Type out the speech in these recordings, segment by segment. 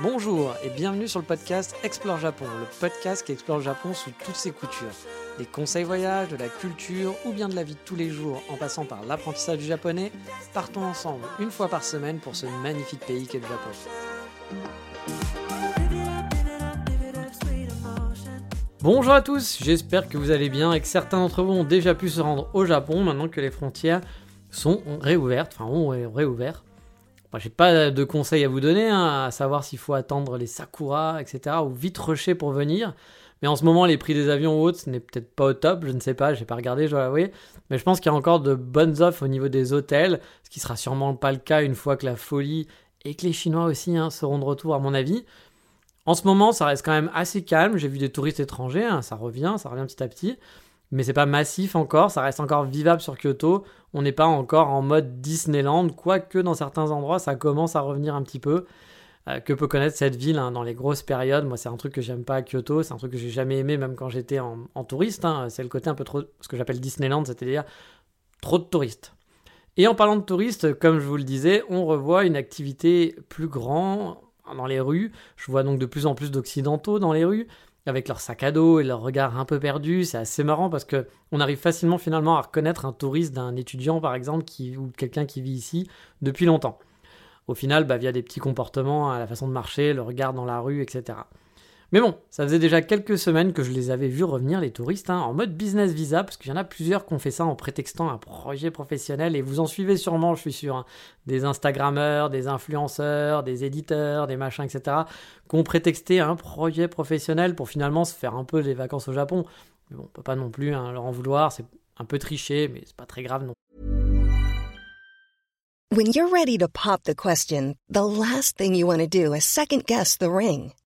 Bonjour et bienvenue sur le podcast Explore Japon, le podcast qui explore le Japon sous toutes ses coutures. Des conseils voyages, de la culture ou bien de la vie de tous les jours en passant par l'apprentissage du japonais, partons ensemble une fois par semaine pour ce magnifique pays qu'est le Japon. Bonjour à tous, j'espère que vous allez bien et que certains d'entre vous ont déjà pu se rendre au Japon maintenant que les frontières sont réouvertes, enfin ont réouvert. J'ai pas de conseils à vous donner, hein, à savoir s'il faut attendre les sakura, etc., ou vite rusher pour venir. Mais en ce moment, les prix des avions ou autres, ce n'est peut-être pas au top, je ne sais pas, j'ai pas regardé, je dois l'avouer. Mais je pense qu'il y a encore de bonnes offres au niveau des hôtels, ce qui sera sûrement pas le cas une fois que la folie et que les Chinois aussi hein, seront de retour, à mon avis. En ce moment, ça reste quand même assez calme. J'ai vu des touristes étrangers, hein, ça revient, ça revient petit à petit mais c'est pas massif encore, ça reste encore vivable sur Kyoto. On n'est pas encore en mode Disneyland, quoique dans certains endroits ça commence à revenir un petit peu. Euh, que peut connaître cette ville hein, dans les grosses périodes? Moi, c'est un truc que j'aime pas à Kyoto, c'est un truc que j'ai jamais aimé, même quand j'étais en, touriste. Hein. C'est le côté un peu trop, ce que j'appelle Disneyland, c'est-à-dire trop de touristes. Et en parlant de touristes, comme je vous le disais, on revoit une activité plus grande dans les rues. Je vois donc de plus en plus d'occidentaux dans les rues avec leur sac à dos et leur regard un peu perdu. C'est assez marrant parce que on arrive facilement finalement à reconnaître un touriste d'un étudiant par exemple qui, ou quelqu'un qui vit ici depuis longtemps. Au final, bah, via des petits comportements, la façon de marcher, le regard dans la rue, etc. Mais bon, ça faisait déjà quelques semaines que je les avais vus revenir, les touristes, hein, en mode business visa, parce qu'il y en a plusieurs qui ont fait ça en prétextant un projet professionnel, et vous en suivez sûrement, je suis sûr, hein. des Instagrammeurs, des influenceurs, des éditeurs, des machins, etc., qui ont prétexté un projet professionnel pour finalement se faire un peu des vacances au Japon. Mais bon, on peut pas non plus hein, leur en vouloir, c'est un peu triché, mais c'est pas très grave non. When you're ready to pop the question, the last thing you want to do is second guess the ring.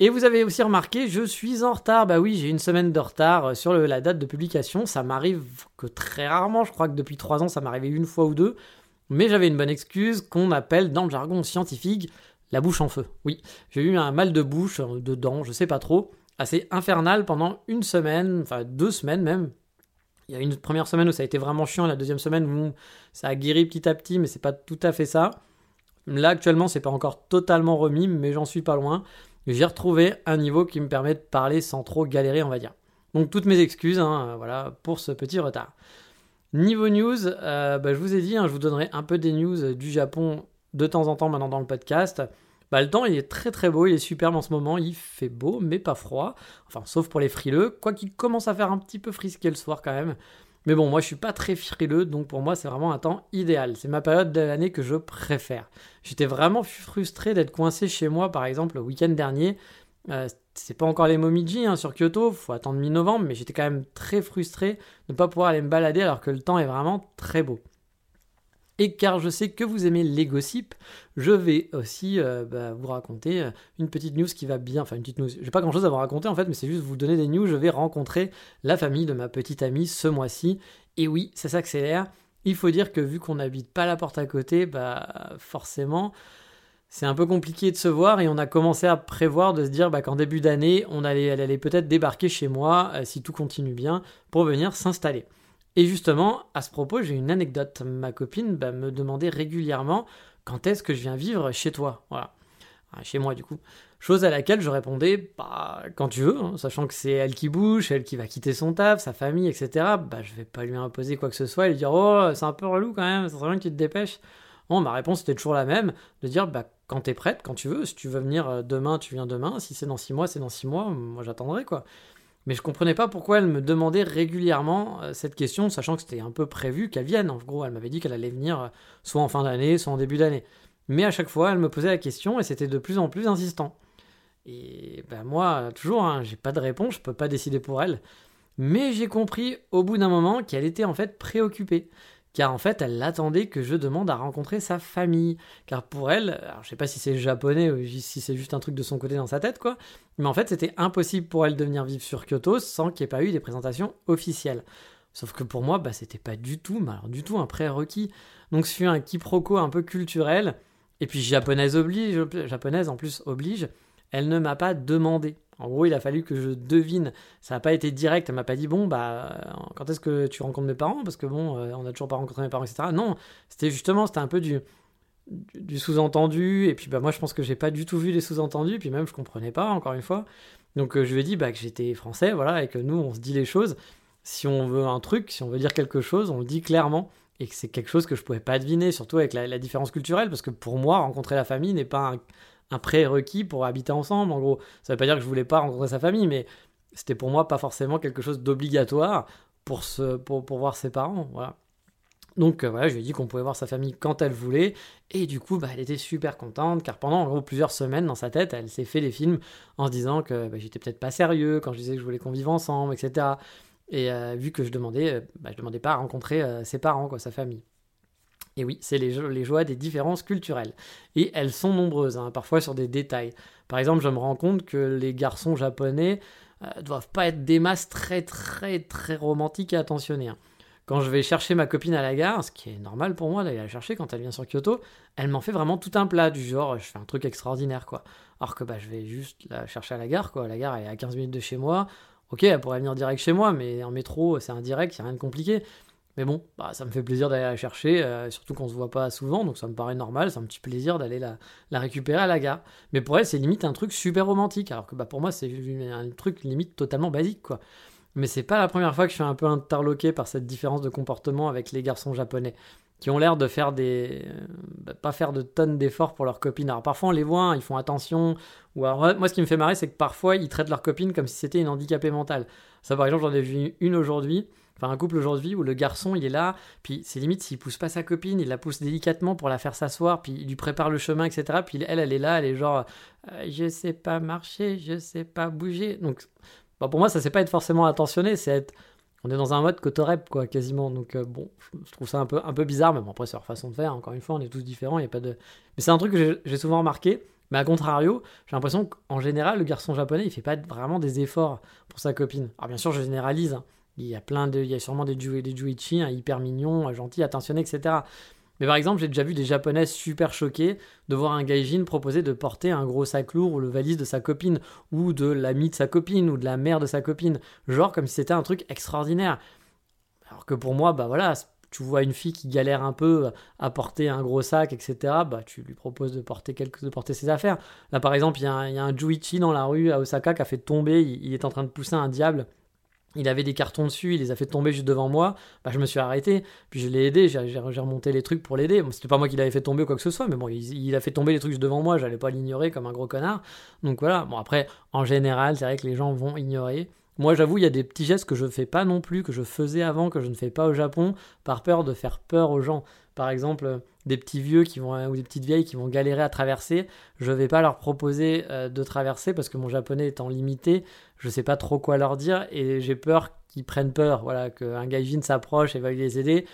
Et vous avez aussi remarqué, je suis en retard. Bah oui, j'ai une semaine de retard euh, sur la date de publication. Ça m'arrive que très rarement. Je crois que depuis trois ans, ça m'arrivait une fois ou deux. Mais j'avais une bonne excuse qu'on appelle dans le jargon scientifique la bouche en feu. Oui, j'ai eu un mal de bouche, euh, de dents, je sais pas trop, assez infernal pendant une semaine, enfin deux semaines même. Il y a une première semaine où ça a été vraiment chiant, la deuxième semaine où ça a guéri petit à petit, mais c'est pas tout à fait ça. Là actuellement, c'est pas encore totalement remis, mais j'en suis pas loin j'ai retrouvé un niveau qui me permet de parler sans trop galérer, on va dire. Donc toutes mes excuses, hein, voilà, pour ce petit retard. Niveau news, euh, bah, je vous ai dit, hein, je vous donnerai un peu des news du Japon de temps en temps maintenant dans le podcast. Bah, le temps, il est très très beau, il est superbe en ce moment, il fait beau, mais pas froid. Enfin, sauf pour les frileux, quoi qu'il commence à faire un petit peu frisqué le soir quand même. Mais bon, moi je suis pas très frileux, donc pour moi c'est vraiment un temps idéal. C'est ma période de l'année que je préfère. J'étais vraiment frustré d'être coincé chez moi, par exemple, le week-end dernier. Euh, c'est pas encore les Momiji hein, sur Kyoto, faut attendre mi-novembre, mais j'étais quand même très frustré de ne pas pouvoir aller me balader alors que le temps est vraiment très beau. Et car je sais que vous aimez les gossips, je vais aussi euh, bah, vous raconter euh, une petite news qui va bien. Enfin, une petite news. J'ai pas grand chose à vous raconter en fait, mais c'est juste vous donner des news. Je vais rencontrer la famille de ma petite amie ce mois-ci. Et oui, ça s'accélère. Il faut dire que vu qu'on n'habite pas la porte à côté, bah forcément, c'est un peu compliqué de se voir et on a commencé à prévoir de se dire bah, qu'en début d'année, on allait, elle allait peut-être débarquer chez moi euh, si tout continue bien pour venir s'installer. Et justement, à ce propos, j'ai une anecdote. Ma copine bah, me demandait régulièrement quand est-ce que je viens vivre chez toi? Voilà. chez moi, du coup. Chose à laquelle je répondais, bah, quand tu veux, hein, sachant que c'est elle qui bouge, elle qui va quitter son taf, sa famille, etc. Bah, je vais pas lui imposer quoi que ce soit et lui dire, oh, c'est un peu relou quand même, ça serait bien que tu te dépêches. Bon, ma réponse était toujours la même, de dire, bah, quand t'es prête, quand tu veux, si tu veux venir euh, demain, tu viens demain, si c'est dans six mois, c'est dans six mois, moi j'attendrai, quoi. Mais je comprenais pas pourquoi elle me demandait régulièrement euh, cette question, sachant que c'était un peu prévu qu'elle vienne. En gros, elle m'avait dit qu'elle allait venir euh, soit en fin d'année, soit en début d'année. Mais à chaque fois, elle me posait la question et c'était de plus en plus insistant. Et ben moi, toujours, hein, j'ai pas de réponse, je peux pas décider pour elle. Mais j'ai compris au bout d'un moment qu'elle était en fait préoccupée, car en fait, elle attendait que je demande à rencontrer sa famille. Car pour elle, alors je sais pas si c'est japonais ou si c'est juste un truc de son côté dans sa tête, quoi, mais en fait, c'était impossible pour elle de venir vivre sur Kyoto sans qu'il n'y ait pas eu des présentations officielles. Sauf que pour moi, bah, c'était pas du tout, mais alors du tout un prérequis. Donc, je suis un quiproquo un peu culturel, et puis japonaise oblige, japonaise en plus oblige, elle ne m'a pas demandé. En gros, il a fallu que je devine. Ça n'a pas été direct. Elle m'a pas dit bon bah quand est-ce que tu rencontres mes parents? Parce que bon euh, on n'a toujours pas rencontré mes parents etc. Non, c'était justement c'était un peu du du sous-entendu et puis bah moi je pense que j'ai pas du tout vu les sous-entendus puis même je comprenais pas encore une fois. Donc euh, je lui ai dit bah, que j'étais français voilà et que nous on se dit les choses. Si on veut un truc, si on veut dire quelque chose, on le dit clairement et que c'est quelque chose que je pouvais pas deviner surtout avec la, la différence culturelle parce que pour moi rencontrer la famille n'est pas un un prérequis pour habiter ensemble. En gros, ça veut pas dire que je voulais pas rencontrer sa famille, mais c'était pour moi pas forcément quelque chose d'obligatoire pour, voir ses parents. Voilà. Donc euh, voilà, je lui ai dit qu'on pouvait voir sa famille quand elle voulait, et du coup, bah, elle était super contente, car pendant plusieurs semaines dans sa tête, elle s'est fait des films en se disant que bah, j'étais peut-être pas sérieux quand je disais que je voulais qu'on vive ensemble, etc. Et euh, vu que je demandais, euh, bah, je demandais pas à rencontrer ses parents, quoi, sa famille. Et oui, c'est les, joies des différences culturelles. Et elles sont nombreuses, hein, parfois sur des détails. Par exemple, je me rends compte que les garçons japonais euh, doivent pas être des masses très très très romantiques et attentionnés. Hein. Quand je vais chercher ma copine à la gare, ce qui est normal pour moi d'aller la chercher quand elle vient sur Kyoto, elle m'en fait vraiment tout un plat du genre je fais un truc extraordinaire quoi. Alors que bah je vais juste la chercher à la gare quoi, la gare est à 15 minutes de chez moi. OK, elle pourrait venir direct chez moi mais en métro, c'est indirect, il a rien de compliqué. Mais bon, bah, ça me fait plaisir d'aller la chercher, euh, surtout qu'on se voit pas souvent, donc ça me paraît normal, c'est un petit plaisir d'aller la, récupérer à la gare. Mais pour elle, c'est limite un truc super romantique, alors que bah, pour moi, c'est un truc limite totalement basique, quoi. Mais c'est pas la première fois que je suis un peu interloqué par cette différence de comportement avec les garçons japonais, qui ont l'air de faire des. Euh, bah, pas faire de tonnes d'efforts pour leurs copines. Alors parfois on les voit, hein, ils font attention, ou alors moi ce qui me fait marrer, c'est que parfois ils traitent leurs copines comme si c'était une handicapée mentale. Ça par exemple, j'en ai vu une aujourd'hui Enfin, un couple aujourd'hui où le garçon, il est là, puis c'est limite s'il pousse pas sa copine, il la pousse délicatement pour la faire s'asseoir, puis il lui prépare le chemin, etc. Puis elle, elle est là, elle est genre, euh, je sais pas marcher, je sais pas bouger. Donc, bah, pour moi, ça c'est pas être forcément attentionné, c'est être. On est dans un mode cotorep, quoi, quasiment. Donc, euh, bon, je trouve ça un peu, un peu bizarre, mais bon, après, c'est leur façon de faire. Encore une fois, on est tous différents, il a pas de. Mais c'est un truc que j'ai souvent remarqué. Mais à contrario, j'ai l'impression qu'en général, le garçon japonais, il fait pas vraiment des efforts pour sa copine. Alors, bien sûr, je généralise. Hein. Il y a plein de, il y a sûrement des, Juichi hein, hyper mignons, gentils, attentionnés, etc. Mais par exemple, j'ai déjà vu des japonaises super choquées de voir un gaijin proposer de porter un gros sac lourd ou le valise de sa copine, ou de l'ami de sa copine, ou de la mère de sa copine. Genre comme si c'était un truc extraordinaire. Alors que pour moi, bah voilà, tu vois une fille qui galère un peu à porter un gros sac, etc., bah tu lui proposes de porter, quelque, de porter ses affaires. Là, par exemple, il y a un Juichi dans la rue à Osaka qui a fait tomber, il est en train de pousser un diable il avait des cartons dessus, il les a fait tomber juste devant moi, bah, je me suis arrêté, puis je l'ai aidé, j'ai remonté les trucs pour l'aider. C'était pas moi qui l'avais fait tomber ou quoi que ce soit, mais bon, il, a fait tomber les trucs juste devant moi, j'allais pas l'ignorer comme un gros connard. Donc voilà, bon après, en général, c'est vrai que les gens vont ignorer. Moi, j'avoue, il y a des petits gestes que je fais pas non plus, que je faisais avant, que je ne fais pas au Japon, par peur de faire peur aux gens. Par exemple, des petits vieux qui vont, ou des petites vieilles qui vont galérer à traverser, je vais pas leur proposer euh, de traverser parce que mon japonais étant limité, je sais pas trop quoi leur dire et j'ai peur qu'ils prennent peur, voilà, qu'un gaijin s'approche et va les aider.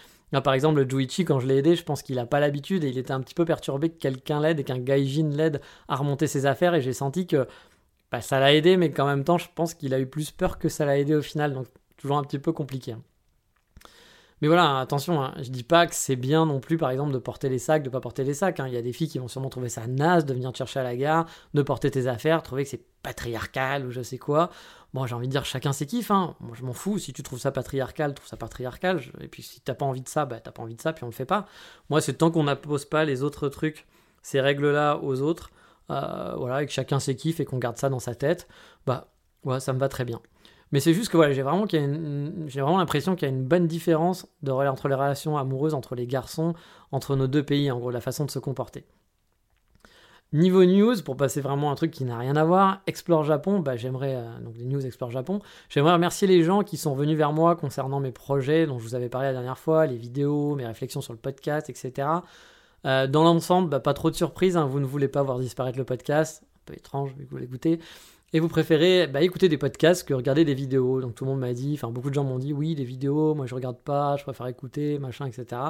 par exemple, le Juichi, quand je l'ai aidé, je pense qu'il n'a pas l'habitude et il était un petit peu perturbé que quelqu'un l'aide et qu'un gaijin l'aide à remonter ses affaires et j'ai senti que bah, ça l'a aidé, mais qu'en même temps, je pense qu'il a eu plus peur que ça l'a aidé au final. Donc, toujours un petit peu compliqué. Hein. Mais voilà, attention, hein, je dis pas que c'est bien non plus, par exemple, de porter les sacs, de pas porter les sacs. Hein. Il y a des filles qui vont sûrement trouver ça naze de venir te chercher à la gare, de porter tes affaires, trouver que c'est patriarcal ou je sais quoi. Bon, j'ai envie de dire chacun ses kiffs. Moi, je m'en fous. Si tu trouves ça patriarcal, trouve ça patriarcal. Et puis, si t'as pas envie de ça, bah, t'as pas envie de ça, puis on le fait pas. Moi, c'est tant qu'on n'impose pas les autres trucs, ces règles-là aux autres, euh, voilà, et que chacun ses et qu'on garde ça dans sa tête, bah, ouais, ça me va très bien. Mais c'est juste que voilà, j'ai vraiment, vraiment l'impression qu'il y a une bonne différence entre les relations amoureuses entre les garçons, entre nos deux pays, en gros, la façon de se comporter. Niveau news, pour passer vraiment un truc qui n'a rien à voir, Explore Japon, bah j'aimerais, euh, donc des news Explore Japon, j'aimerais remercier les gens qui sont venus vers moi concernant mes projets dont je vous avais parlé la dernière fois, les vidéos, mes réflexions sur le podcast, etc. Euh, dans l'ensemble, bah, pas trop de surprises, hein, vous ne voulez pas voir disparaître le podcast, un peu étrange vu que vous l'écoutez. Et vous préférez bah, écouter des podcasts que regarder des vidéos. Donc tout le monde m'a dit, enfin beaucoup de gens m'ont dit oui, des vidéos, moi je regarde pas, je préfère écouter, machin, etc.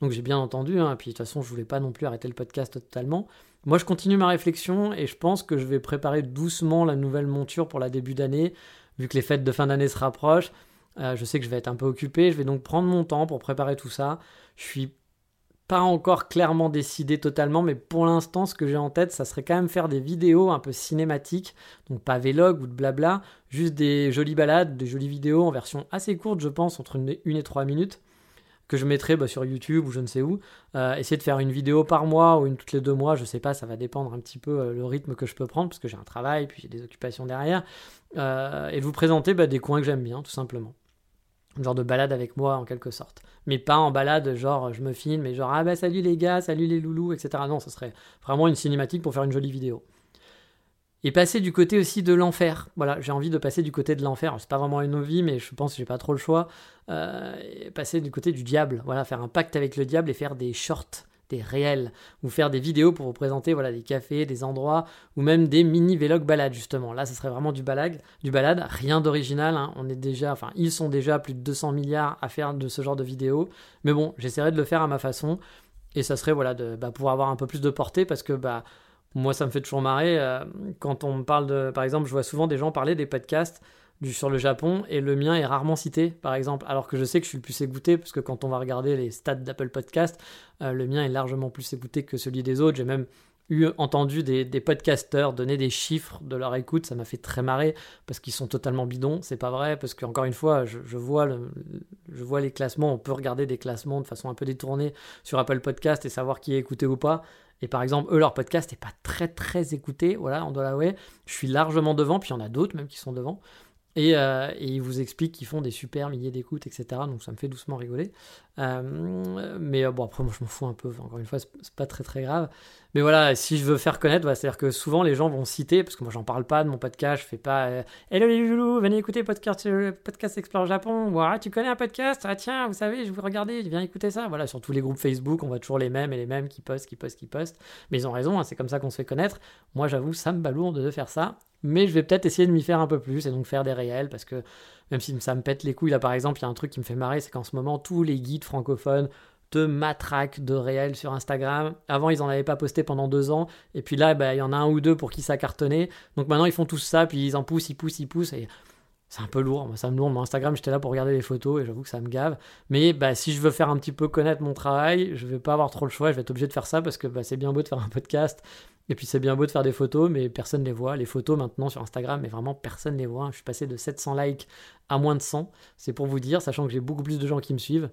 Donc j'ai bien entendu, hein, puis de toute façon je voulais pas non plus arrêter le podcast totalement. Moi je continue ma réflexion et je pense que je vais préparer doucement la nouvelle monture pour la début d'année, vu que les fêtes de fin d'année se rapprochent. Euh, je sais que je vais être un peu occupé, je vais donc prendre mon temps pour préparer tout ça. Je suis pas encore clairement décidé totalement, mais pour l'instant, ce que j'ai en tête, ça serait quand même faire des vidéos un peu cinématiques, donc pas vlog ou de blabla, juste des jolies balades, des jolies vidéos en version assez courte, je pense, entre une, et trois minutes, que je mettrai bah, sur YouTube ou je ne sais où. Euh, essayer de faire une vidéo par mois ou une toutes les deux mois, je sais pas, ça va dépendre un petit peu euh, le rythme que je peux prendre, parce que j'ai un travail, puis j'ai des occupations derrière, euh, et vous présenter bah, des coins que j'aime bien, tout simplement genre de balade avec moi en quelque sorte. Mais pas en balade genre je me filme et genre ah bah salut les gars, salut les loulous, etc. Non, ce serait vraiment une cinématique pour faire une jolie vidéo. Et passer du côté aussi de l'enfer. Voilà, j'ai envie de passer du côté de l'enfer. C'est pas vraiment une vie, mais je pense que j'ai pas trop le choix. Euh, passer du côté du diable. Voilà, faire un pacte avec le diable et faire des shorts des réels, ou faire des vidéos pour vous présenter voilà, des cafés, des endroits, ou même des mini vlogs balades justement. Là, ce serait vraiment du balade, du balade rien d'original. Hein. On est déjà, enfin, ils sont déjà plus de 200 milliards à faire de ce genre de vidéos. Mais bon, j'essaierai de le faire à ma façon, et ça serait voilà de bah, pouvoir avoir un peu plus de portée parce que bah moi, ça me fait toujours marrer euh, quand on me parle de, par exemple, je vois souvent des gens parler des podcasts sur le Japon et le mien est rarement cité, par exemple, alors que je sais que je suis le plus écouté, parce que quand on va regarder les stats d'Apple Podcast, euh, le mien est largement plus écouté que celui des autres. J'ai même eu entendu des, podcasteurs donner des chiffres de leur écoute, ça m'a fait très marrer parce qu'ils sont totalement bidons, c'est pas vrai, parce qu'encore une fois, je, vois les classements, on peut regarder des classements de façon un peu détournée sur Apple Podcast et savoir qui est écouté ou pas. Et par exemple, eux, leur podcast n'est pas très très écouté, voilà, on doit. Je suis largement devant, puis il y en a d'autres même qui sont devant. Euh, et, ils vous expliquent qu'ils font des super milliers d'écoutes, etc. Donc ça me fait doucement rigoler. Euh, mais euh, bon, après, moi je m'en fous un peu. Encore une fois, c'est pas très très grave. Mais voilà, si je veux faire connaître, c'est-à-dire que souvent les gens vont citer, parce que moi j'en parle pas de mon podcast, je fais pas Hello les loulous, venez écouter podcast, podcast Explore Japon. Ou, ah, tu connais un podcast? Ah tiens, vous savez, je vous regarder, viens écouter ça. Voilà, sur tous les groupes Facebook, on voit toujours les mêmes et les mêmes qui postent, qui postent, qui postent. Mais ils ont raison, hein, c'est comme ça qu'on se fait connaître. Moi j'avoue, ça me balourde de faire ça mais je vais peut-être essayer de m'y faire un peu plus et donc faire des réels parce que même si ça me pète les couilles, là par exemple, il y a un truc qui me fait marrer, c'est qu'en ce moment, tous les guides francophones te matraquent de réels sur Instagram. Avant, ils en avaient pas posté pendant deux ans, et puis là, bah, il y en a un ou deux pour qui ça cartonnait. Donc maintenant, ils font tous ça, puis ils en poussent, ils poussent, ils poussent, c'est un peu lourd. Moi, ça me lourd. Mon Instagram, j'étais là pour regarder les photos, et j'avoue que ça me gave. Mais bah, si je veux faire un petit peu connaître mon travail, je vais pas avoir trop le choix, je vais être obligé de faire ça parce que bah, c'est bien beau de faire un podcast et puis c'est bien beau de faire des photos, mais personne ne les voit. Les photos maintenant sur Instagram, mais vraiment personne ne les voit. Je suis passé de 700 likes à moins de 100. C'est pour vous dire, sachant que j'ai beaucoup plus de gens qui me suivent.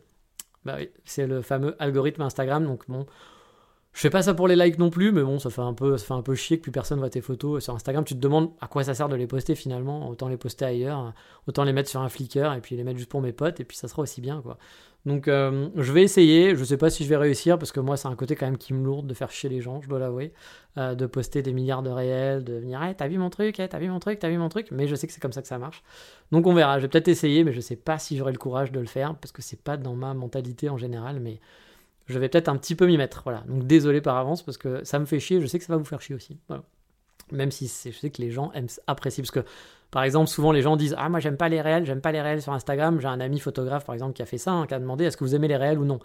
Bah c'est le fameux algorithme Instagram. Donc bon, je fais pas ça pour les likes non plus, mais bon, ça fait un peu, ça fait un peu chier que plus personne voit tes photos sur Instagram. Tu te demandes à quoi ça sert de les poster finalement. Autant les poster ailleurs, autant les mettre sur un Flickr et puis les mettre juste pour mes potes et puis ça sera aussi bien quoi. Donc euh, je vais essayer. Je sais pas si je vais réussir parce que moi c'est un côté quand même qui me lourde de faire chier les gens, je dois l'avouer, euh, de poster des milliards de réels, de venir, hey, t'as vu mon truc, hey, t'as vu mon truc, t'as vu mon truc? Mais je sais que c'est comme ça que ça marche. Donc on verra. Je vais peut-être essayer, mais je sais pas si j'aurai le courage de le faire parce que c'est pas dans ma mentalité en général, mais je vais peut-être un petit peu m'y mettre. Voilà. Donc désolé par avance parce que ça me fait chier, je sais que ça va vous faire chier aussi. Même si je sais que les gens aiment, apprécient. Parce que, par exemple, souvent les gens disent Ah, moi j'aime pas les réels, j'aime pas les réels sur Instagram. J'ai un ami photographe, par exemple, qui a fait ça, hein, qui a demandé Est-ce que vous aimez les réels ou non?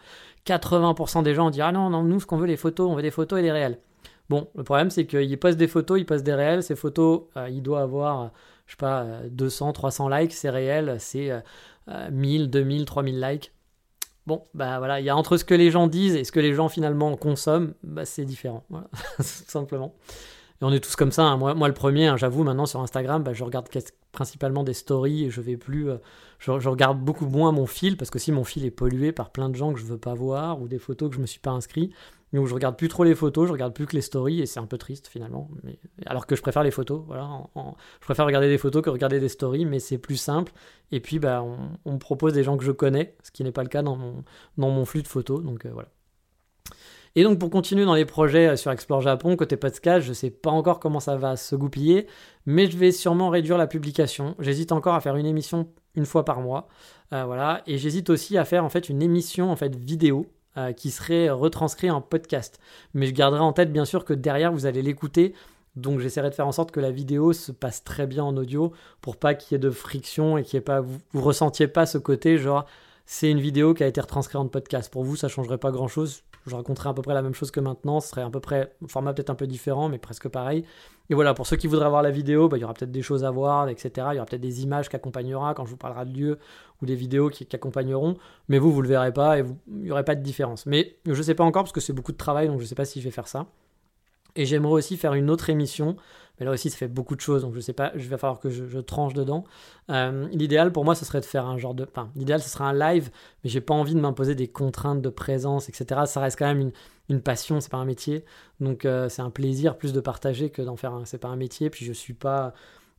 80% des gens disent Ah non, non, nous ce qu'on veut, les photos, on veut des photos et des réels. Bon, le problème c'est qu'il poste des photos, il poste des réels. Ces photos, euh, il doit avoir, je sais pas, 200, 300 likes. C'est réel, c'est 1000, 2000, 3000 likes. Bon, bah voilà, il y a entre ce que les gens disent et ce que les gens finalement consomment, bah c'est différent, voilà, tout simplement. Et on est tous comme ça. Hein. Moi, moi, le premier, hein, j'avoue, maintenant sur Instagram, bah, je regarde principalement des stories et je vais plus. Euh, je, regarde beaucoup moins mon fil parce que si mon fil est pollué par plein de gens que je veux pas voir ou des photos que je me suis pas inscrit, donc je regarde plus trop les photos, je regarde plus que les stories et c'est un peu triste finalement. Alors que je préfère les photos, voilà. je préfère regarder des photos que regarder des stories, mais c'est plus simple. Et puis bah on, me propose des gens que je connais, ce qui n'est pas le cas dans mon, dans mon flux de photos. Donc euh, voilà. Et donc pour continuer dans les projets euh, sur Explore Japon, côté podcast, je ne sais pas encore comment ça va se goupiller, mais je vais sûrement réduire la publication. J'hésite encore à faire une émission une fois par mois. Euh, voilà. Et j'hésite aussi à faire en fait une émission en fait vidéo euh, qui serait retranscrit en podcast. Mais je garderai en tête bien sûr que derrière vous allez l'écouter Donc j'essaierai de faire en sorte que la vidéo se passe très bien en audio pour pas qu'il y ait de friction et qu'il y ait pas vous, vous ressentiez pas ce côté genre c'est une vidéo qui a été retranscrite en podcast. Pour vous, ça changerait pas grand chose. Je raconterai à peu près la même chose que maintenant. Ce serait à peu près, format peut-être un peu différent, mais presque pareil. Et voilà, pour ceux qui voudraient voir la vidéo, bah, il y aura peut-être des choses à voir, etc. Il y aura peut-être des images qui accompagnera quand je vous parlerai de lieu ou des vidéos qui, accompagneront. Mais vous, vous le verrez pas et il n'y aurait pas de différence. Mais je ne sais pas encore parce que c'est beaucoup de travail, donc je ne sais pas si je vais faire ça. Et j'aimerais aussi faire une autre émission. Mais là aussi, ça fait beaucoup de choses, donc je sais pas, je vais falloir que je, tranche dedans. Euh, l'idéal pour moi, ce serait de faire un genre de. Enfin, l'idéal, ce serait un live, mais j'ai pas envie de m'imposer des contraintes de présence, etc. Ça reste quand même une, passion, c'est pas un métier. Donc euh, c'est un plaisir plus de partager que d'en faire un. C'est pas un métier. Puis je suis pas.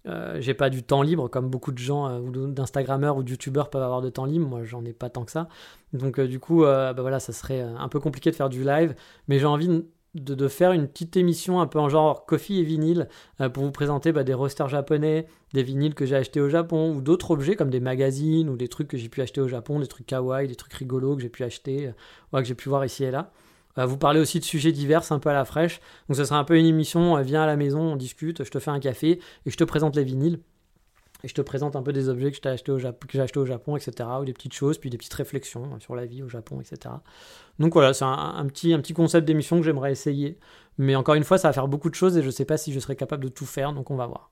Euh, j'ai pas du temps libre comme beaucoup de gens ou d'instagrammeurs ou de youtubeurs peuvent avoir de temps libre. Moi, j'en ai pas tant que ça. Donc du coup, bah voilà, ça serait un peu compliqué de faire du live, mais j'ai envie de, faire une petite émission un peu en genre coffee et vinyle euh, pour vous présenter bah, des rosters japonais, des vinyles que j'ai achetés au Japon ou d'autres objets comme des magazines ou des trucs que j'ai pu acheter au Japon, des trucs kawaii, des trucs rigolos que j'ai pu acheter, euh, que j'ai pu voir ici et là. Euh, vous parler aussi de sujets divers un peu à la fraîche. Donc ce sera un peu une émission, viens à la maison, on discute, je te fais un café et je te présente les vinyles et je te présente un peu des objets que j'ai achetés au acheté au Japon, etc. Ou des petites choses, puis des petites réflexions sur la vie au Japon, etc. Donc voilà, c'est un, petit, un petit concept d'émission que j'aimerais essayer. Mais encore une fois, ça va faire beaucoup de choses et je ne sais pas si je serai capable de tout faire, donc on va voir.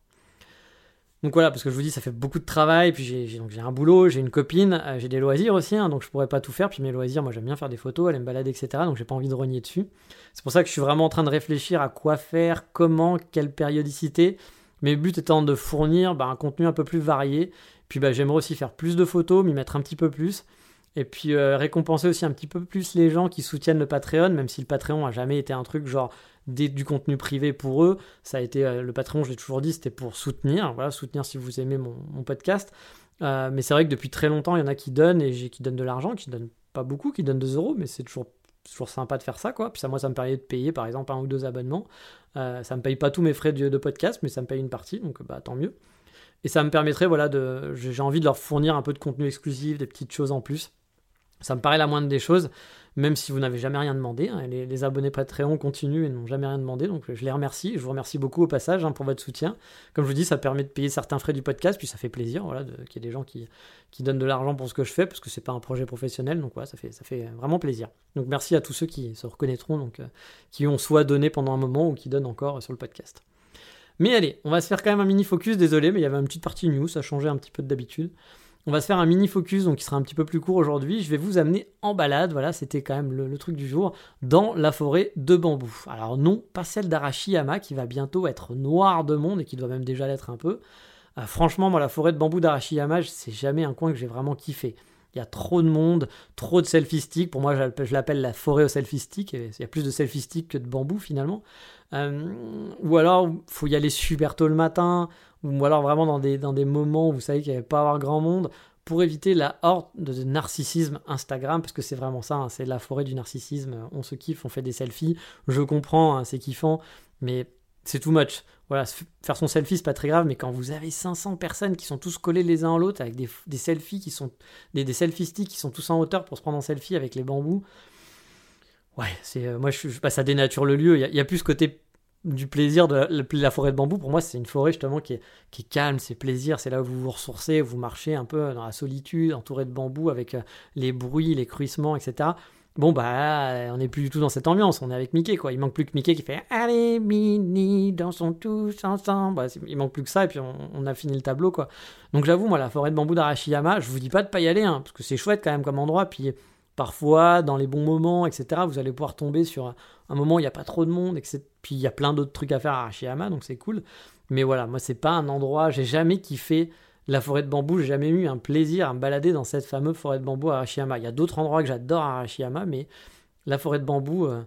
Donc voilà, parce que je vous dis, ça fait beaucoup de travail, puis j'ai un boulot, j'ai une copine, euh, j'ai des loisirs aussi, hein, donc je pourrais pas tout faire. Puis mes loisirs, moi j'aime bien faire des photos, aller me balader, etc. Donc j'ai pas envie de renier dessus. C'est pour ça que je suis vraiment en train de réfléchir à quoi faire, comment, quelle périodicité. Mes buts étant de fournir bah, un contenu un peu plus varié. Puis bah, j'aimerais aussi faire plus de photos, m'y mettre un petit peu plus. Et puis euh, récompenser aussi un petit peu plus les gens qui soutiennent le Patreon, même si le Patreon a jamais été un truc genre du contenu privé pour eux. Ça a été euh, le Patreon, je l'ai toujours dit, c'était pour soutenir. Voilà, soutenir si vous aimez mon, podcast. Euh, mais c'est vrai que depuis très longtemps, il y en a qui donnent et qui donnent de l'argent, qui donnent pas beaucoup, qui donnent 2 euros, mais c'est toujours toujours sympa de faire ça, quoi. Puis ça, moi, ça me permet de payer, par exemple, un ou deux abonnements. Euh, ça me paye pas tous mes frais de, de, podcast, mais ça me paye une partie, donc bah tant mieux. Et ça me permettrait, voilà, de, j'ai envie de leur fournir un peu de contenu exclusif, des petites choses en plus. Ça me paraît la moindre des choses même si vous n'avez jamais rien demandé. Hein, les, abonnés Patreon continuent et n'ont jamais rien demandé, donc je les remercie. Je vous remercie beaucoup au passage hein, pour votre soutien. Comme je vous dis, ça permet de payer certains frais du podcast, puis ça fait plaisir voilà, qu'il y ait des gens qui, donnent de l'argent pour ce que je fais, parce que c'est pas un projet professionnel, donc voilà, ça fait, vraiment plaisir. Donc merci à tous ceux qui se reconnaîtront, euh, qui ont soit donné pendant un moment ou qui donnent encore sur le podcast. Mais allez, on va se faire quand même un mini focus, désolé, mais il y avait une petite partie news, ça changeait un petit peu d'habitude. On va se faire un mini focus, donc qui sera un petit peu plus court aujourd'hui. Je vais vous amener en balade, voilà, c'était quand même le, truc du jour, dans la forêt de bambou. Alors non, pas celle d'Arashiyama, qui va bientôt être noire de monde et qui doit même déjà l'être un peu. Euh, franchement, moi, la forêt de bambou d'Arashiyama, c'est jamais un coin que j'ai vraiment kiffé. Il y a trop de monde, trop de selfie sticks. Pour moi, je l'appelle la forêt au selfie stick. Il y a plus de selfie sticks que de bambou finalement. Euh, ou alors, faut y aller super tôt le matin ou alors vraiment dans des, dans des moments où vous savez qu'il n'y avait pas avoir grand monde, pour éviter la horde de narcissisme Instagram, parce que c'est vraiment ça, hein, c'est la forêt du narcissisme, on se kiffe, on fait des selfies, je comprends, hein, c'est kiffant, mais c'est too much. Voilà, faire son selfie, c'est pas très grave, mais quand vous avez 500 personnes qui sont tous collés les uns à l'autre, avec des, des, selfies qui sont, des, des selfie sticks qui sont tous en hauteur pour se prendre en selfie avec les bambous, ouais, c'est, euh, moi je, je, ça dénature le lieu, il y, y, a plus ce côté du plaisir de la, forêt de bambou. Pour moi, c'est une forêt justement qui est, qui calme, c'est plaisir, c'est là où vous vous ressourcez, vous marchez un peu dans la solitude, entouré de bambou avec euh, les bruits, les cruissements, etc. Bon, bah, on n'est plus du tout dans cette ambiance, on est avec Mickey, quoi. Il manque plus que Mickey qui fait Allez, Mini, dansons tous ensemble. Bah, il manque plus que ça, et puis on, a fini le tableau, quoi. Donc, j'avoue, moi, la forêt de bambou d'Arashiyama, je vous dis pas de pas y aller, hein, parce que c'est chouette quand même comme endroit, puis parfois, dans les bons moments, etc., vous allez pouvoir tomber sur un moment où il n'y a pas trop de monde, etc. Puis il y a plein d'autres trucs à faire à Arashiyama, donc c'est cool. Mais voilà, moi, c'est pas un endroit, j'ai jamais kiffé la forêt de bambou, j'ai jamais eu un plaisir à me balader dans cette fameuse forêt de bambou à Arashiyama. Il y a d'autres endroits que j'adore à Arashiyama, mais la forêt de bambou, euh,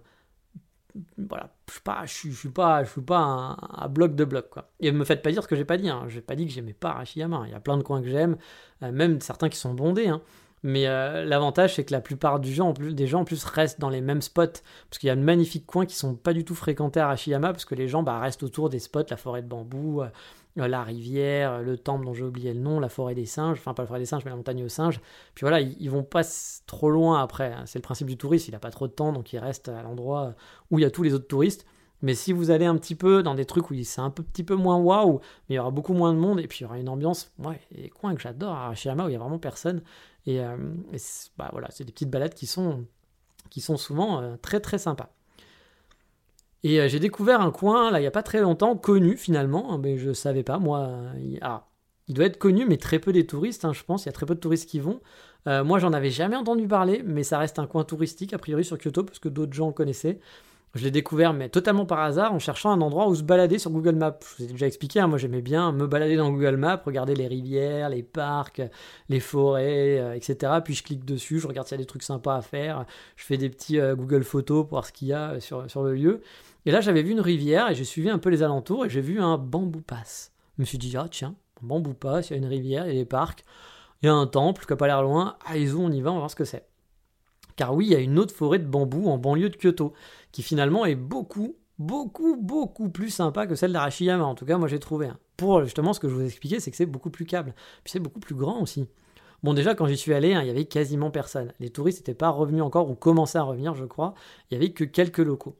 voilà, je suis pas, je suis, pas, je suis pas un, bloc de bloc quoi. Et me faites pas dire ce que j'ai pas dit. Hein. J'ai pas dit que j'aimais pas Arashiyama. Il y a plein de coins que j'aime, euh, même certains qui sont bondés. Hein. Mais euh, l'avantage, c'est que la plupart gens, des gens en plus restent dans les mêmes spots. Parce qu'il y a de magnifiques coins qui sont pas du tout fréquentés à Arashiyama, parce que les gens bah, restent autour des spots, la forêt de bambou, euh, la rivière, le temple dont j'ai oublié le nom, la forêt des singes, enfin pas la forêt des singes, mais la montagne aux singes. Puis voilà, ils, vont pas trop loin après. Hein. C'est le principe du touriste, il a pas trop de temps, donc il reste à l'endroit où il y a tous les autres touristes. Mais si vous allez un petit peu dans des trucs où c'est un petit peu moins waouh, mais il y aura beaucoup moins de monde et puis il y aura une ambiance, ouais, des coins que j'adore à Arashiyama où il y a vraiment personne. Et, euh, bah voilà, c'est des petites balades qui sont, qui sont souvent euh, très très sympas. Et euh, j'ai découvert un coin, là, il n'y a pas très longtemps, connu finalement, hein, mais je ne savais pas, moi. Il, ah, il doit être connu, mais très peu des touristes, hein, je pense. Il y a très peu de touristes qui vont. moi, j'en avais jamais entendu parler, mais ça reste un coin touristique, a priori, sur Kyoto, parce que d'autres gens connaissaient. Je l'ai découvert, mais totalement par hasard, en cherchant un endroit où se balader sur Google Maps. Je vous ai déjà expliqué, hein, moi j'aimais bien me balader dans Google Maps, regarder les rivières, les parcs, les forêts, euh, etc. Puis je clique dessus, je regarde s'il y a des trucs sympas à faire. Je fais des petits euh, Google Photos pour voir ce qu'il y a euh, sur, le lieu. Et là, j'avais vu une rivière et j'ai suivi un peu les alentours et j'ai vu un bambou pass. Je me suis dit, ah tiens, un bambou pass, il y a une rivière, il y a des parcs, il y a un temple qui n'a pas l'air loin. Ah, ils on y va, on va voir ce que c'est. Car oui, il y a une autre forêt de bambou en banlieue de Kyoto qui finalement est beaucoup, beaucoup, beaucoup plus sympa que celle d'Arashiyama. En tout cas, moi j'ai trouvé. Pour justement ce que je vous ai expliqué, c'est que c'est beaucoup plus câble. Puis c'est beaucoup plus grand aussi. Bon, déjà, quand j'y suis allé, hein, il y avait quasiment personne. Les touristes n'étaient pas revenus encore ou commençaient à revenir, je crois. Il y avait que quelques locaux.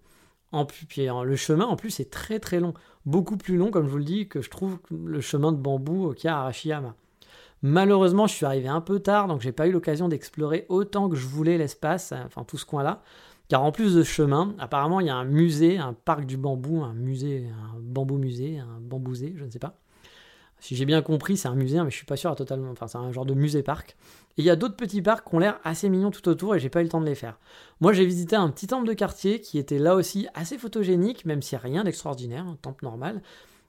En plus, puis, le chemin, en plus, est très très long. Beaucoup plus long, comme je vous le dis, que je trouve le chemin de bambou qu'il y a à Arashiyama. Malheureusement, je suis arrivé un peu tard, donc j'ai pas eu l'occasion d'explorer autant que je voulais l'espace, enfin tout ce coin-là. Car en plus de chemin, apparemment, il y a un musée, un parc du bambou, un musée, un bambou musée, un bambousé, je ne sais pas. Si j'ai bien compris, c'est un musée, mais je suis pas sûr à totalement. Enfin, c'est un genre de musée-parc. Et il y a d'autres petits parcs qui ont l'air assez mignons tout autour et j'ai pas eu le temps de les faire. Moi, j'ai visité un petit temple de quartier qui était là aussi assez photogénique, même a rien d'extraordinaire, un temple normal.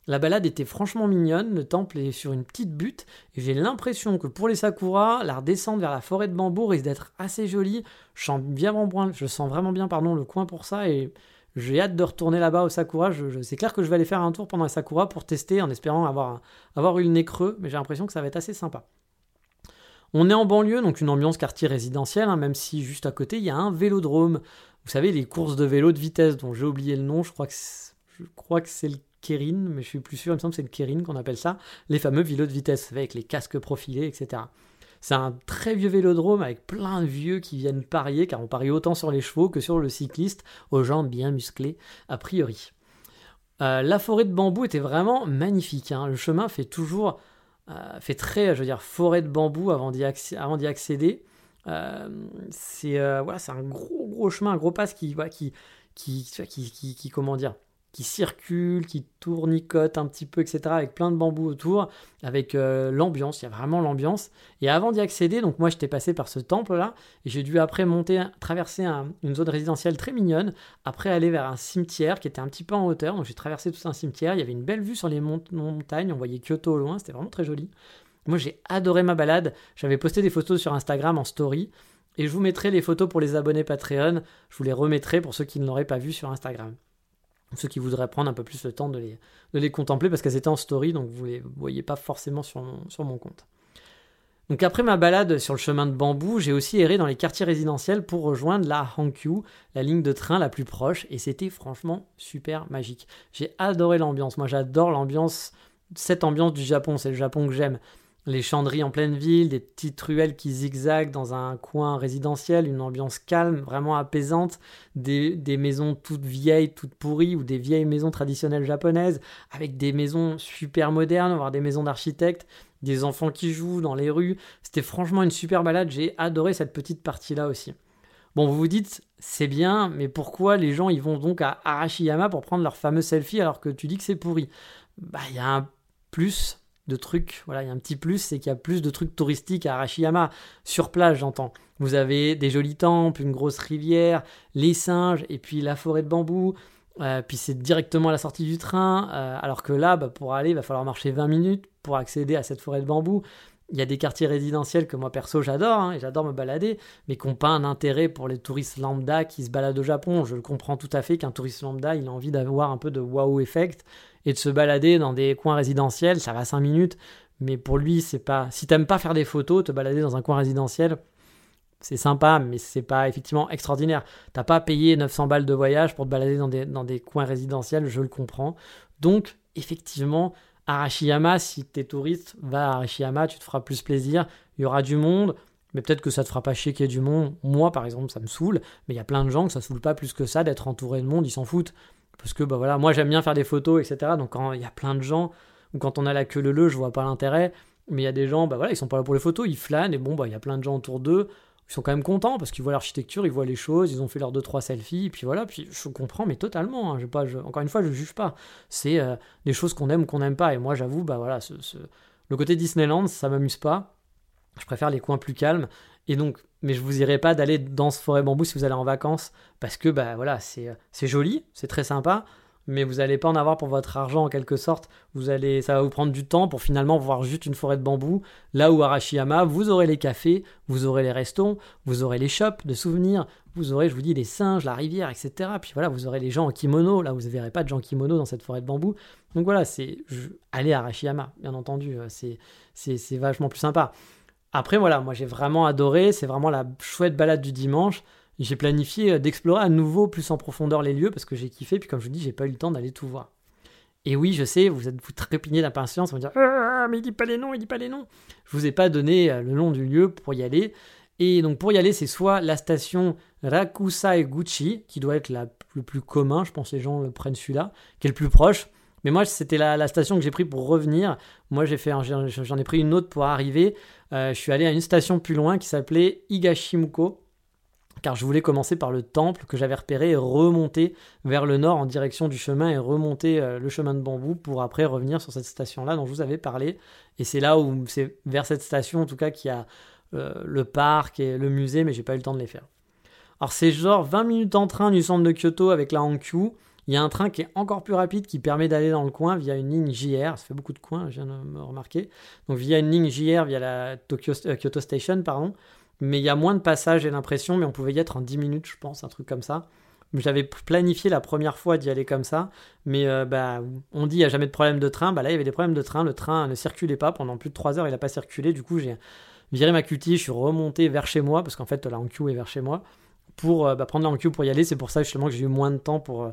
La balade était franchement mignonne, le temple est sur une petite butte, et j'ai l'impression que pour les Sakura, la redescente vers la forêt de bambou risque d'être assez jolie. Je sens, vraiment bien pardon, le coin pour ça, et j'ai hâte de retourner là-bas au Sakura. C'est clair que je vais aller faire un tour pendant les Sakura pour tester, en espérant avoir, avoir eu le nez creux, mais j'ai l'impression que ça va être assez sympa. On est en banlieue, donc une ambiance quartier résidentiel, hein, même si juste à côté, il y a un vélodrome. Vous savez, les courses de vélo de vitesse dont j'ai oublié le nom, je crois que je crois que c'est le Kérin, mais je suis plus sûr, il me semble que c'est le Kérin qu'on appelle ça, les fameux vélos de vitesse avec les casques profilés, etc. C'est un très vieux vélodrome avec plein de vieux qui viennent parier, car on parie autant sur les chevaux que sur le cycliste, aux jambes bien musclées, a priori. Euh, la forêt de bambou était vraiment magnifique. Hein. Le chemin fait toujours, euh, fait très, je veux dire, forêt de bambou avant d'y, accéder. Euh, c'est voilà, c'est un gros chemin, un gros pass qui, qui, qui, qui, qui, comment dire, qui circule, qui tournicote un petit peu, etc., avec plein de bambous autour, avec euh, l'ambiance, il y a vraiment l'ambiance. Et avant d'y accéder, donc moi j'étais passé par ce temple-là, et j'ai dû après monter, traverser une zone résidentielle très mignonne, après aller vers un cimetière qui était un petit peu en hauteur, donc j'ai traversé tout un cimetière, il y avait une belle vue sur les montagnes, on voyait Kyoto au loin, c'était vraiment très joli. Moi j'ai adoré ma balade, j'avais posté des photos sur Instagram en story, et je vous mettrai les photos pour les abonnés Patreon, je vous les remettrai pour ceux qui ne l'auraient pas vu sur Instagram ceux qui voudraient prendre un peu plus le temps de les, contempler parce qu'elles étaient en story, donc vous ne les voyez pas forcément sur sur mon compte. Donc après ma balade sur le chemin de bambou, j'ai aussi erré dans les quartiers résidentiels pour rejoindre la Hankyu, la ligne de train la plus proche, et c'était franchement super magique. J'ai adoré l'ambiance, moi j'adore l'ambiance, cette ambiance du Japon, c'est le Japon que j'aime les chandries en pleine ville, des petites ruelles qui zigzaguent dans un coin résidentiel, une ambiance calme, vraiment apaisante, des, maisons toutes vieilles, toutes pourries, ou des vieilles maisons traditionnelles japonaises, avec des maisons super modernes, voire des maisons d'architectes, des enfants qui jouent dans les rues. C'était franchement une super balade, j'ai adoré cette petite partie-là aussi. Bon, vous vous dites, c'est bien, mais pourquoi les gens ils vont donc à Arashiyama pour prendre leur fameux selfie alors que tu dis que c'est pourri? Bah, il y a un plus de trucs. Voilà, il y a un petit plus, c'est qu'il y a plus de trucs touristiques à Arashiyama, sur plage, j'entends. Vous avez des jolis temples, une grosse rivière, les singes, et puis la forêt de bambou. Euh, puis c'est directement à la sortie du train, euh, alors que là, bah, pour aller, il va falloir marcher 20 minutes pour accéder à cette forêt de bambou. Il y a des quartiers résidentiels que moi perso j'adore, hein, et j'adore me balader, mais qui n'ont pas un intérêt pour les touristes lambda qui se baladent au Japon. Je le comprends tout à fait qu'un touriste lambda, il a envie d'avoir un peu de wow effect et de se balader dans des coins résidentiels, ça va 5 minutes, mais pour lui, c'est pas. Si t'aimes pas faire des photos, te balader dans un coin résidentiel, c'est sympa, mais c'est pas effectivement extraordinaire. T'as pas payé 900 balles de voyage pour te balader dans des, dans des coins résidentiels, je le comprends. Donc, effectivement, Arashiyama, si t'es touriste, va à Arashiyama, tu te feras plus plaisir, il y aura du monde, mais peut-être que ça te fera pas chier qu'il y ait du monde. Moi, par exemple, ça me saoule, mais il y a plein de gens que ça saoule pas plus que ça d'être entouré de monde, ils s'en foutent. Parce que bah voilà, moi j'aime bien faire des photos, etc. Donc quand il y a plein de gens, ou quand on a la queue le le, je vois pas l'intérêt. Mais il y a des gens, bah voilà, ils sont pas là pour les photos, ils flânent, et bon, bah il y a plein de gens autour d'eux, ils sont quand même contents parce qu'ils voient l'architecture, ils voient les choses, ils ont fait leurs deux trois selfies, et puis voilà, puis je comprends, mais totalement. Hein, je pas, encore une fois, je juge pas. C'est euh, des choses qu'on aime ou qu'on n'aime pas, et moi j'avoue, bah voilà, le côté Disneyland, ça m'amuse pas. Je préfère les coins plus calmes. Et donc, mais je vous dirai pas d'aller dans ce forêt bambou si vous allez en vacances, parce que bah voilà, c'est joli, c'est très sympa, mais vous n'allez pas en avoir pour votre argent en quelque sorte. Vous allez, ça va vous prendre du temps pour finalement voir juste une forêt de bambou. Là où Arashiyama, vous aurez les cafés, vous aurez les restos, vous aurez les shops de souvenirs, vous aurez, je vous dis, les singes, la rivière, etc. Puis voilà, vous aurez les gens en kimono. Là, vous ne verrez pas de gens en kimono dans cette forêt de bambou. Donc voilà, c'est aller à Arashiyama, bien entendu, euh, c'est vachement plus sympa. Après voilà, moi j'ai vraiment adoré. C'est vraiment la chouette balade du dimanche j'ai planifié euh, d'explorer à nouveau plus en profondeur les lieux parce que j'ai kiffé. Puis comme je vous dis, j'ai pas eu le temps d'aller tout voir. Et oui, je sais, vous êtes vous trépignez d'impatience, vous dire ah, mais il dit pas les noms, il dit pas les noms. Je vous ai pas donné euh, le nom du lieu pour y aller. Et donc pour y aller, c'est soit la station Rakusai Guchi, qui doit être le plus commun, je pense que les gens le prennent celui-là, qui est le plus proche. Mais moi, c'était la, station que j'ai pris pour revenir. Moi, j'ai fait, j'en ai pris une autre pour arriver. Euh, je suis allé à une station plus loin qui s'appelait Higashimuko car je voulais commencer par le temple que j'avais repéré et remonter vers le nord en direction du chemin et remonter euh, le chemin de bambou pour après revenir sur cette station-là dont je vous avais parlé. Et c'est là où c'est vers cette station en tout cas qu'il y a euh, le parc et le musée, mais j'ai pas eu le temps de les faire. Alors c'est genre 20 minutes en train du centre de Kyoto avec la Hankyu. Il y a un train qui est encore plus rapide qui permet d'aller dans le coin via une ligne JR. Ça fait beaucoup de coins, je viens de me remarquer. Donc via une ligne JR, via la Tokyo, euh, Kyoto Station, pardon mais il y a moins de passages, j'ai l'impression, mais on pouvait y être en 10 minutes, je pense, un truc comme ça. J'avais planifié la première fois d'y aller comme ça, mais euh, bah, on dit il n'y a jamais de problème de train. Bah là, il y avait des problèmes de train. Le train ne circulait pas pendant plus de 3 heures, il n'a pas circulé. Du coup, j'ai viré ma cutie, je suis remonté vers chez moi, parce qu'en fait, la Hankyu est vers chez moi, pour euh, bah, prendre la Hankyu pour y aller. C'est pour ça justement que j'ai eu moins de temps pour,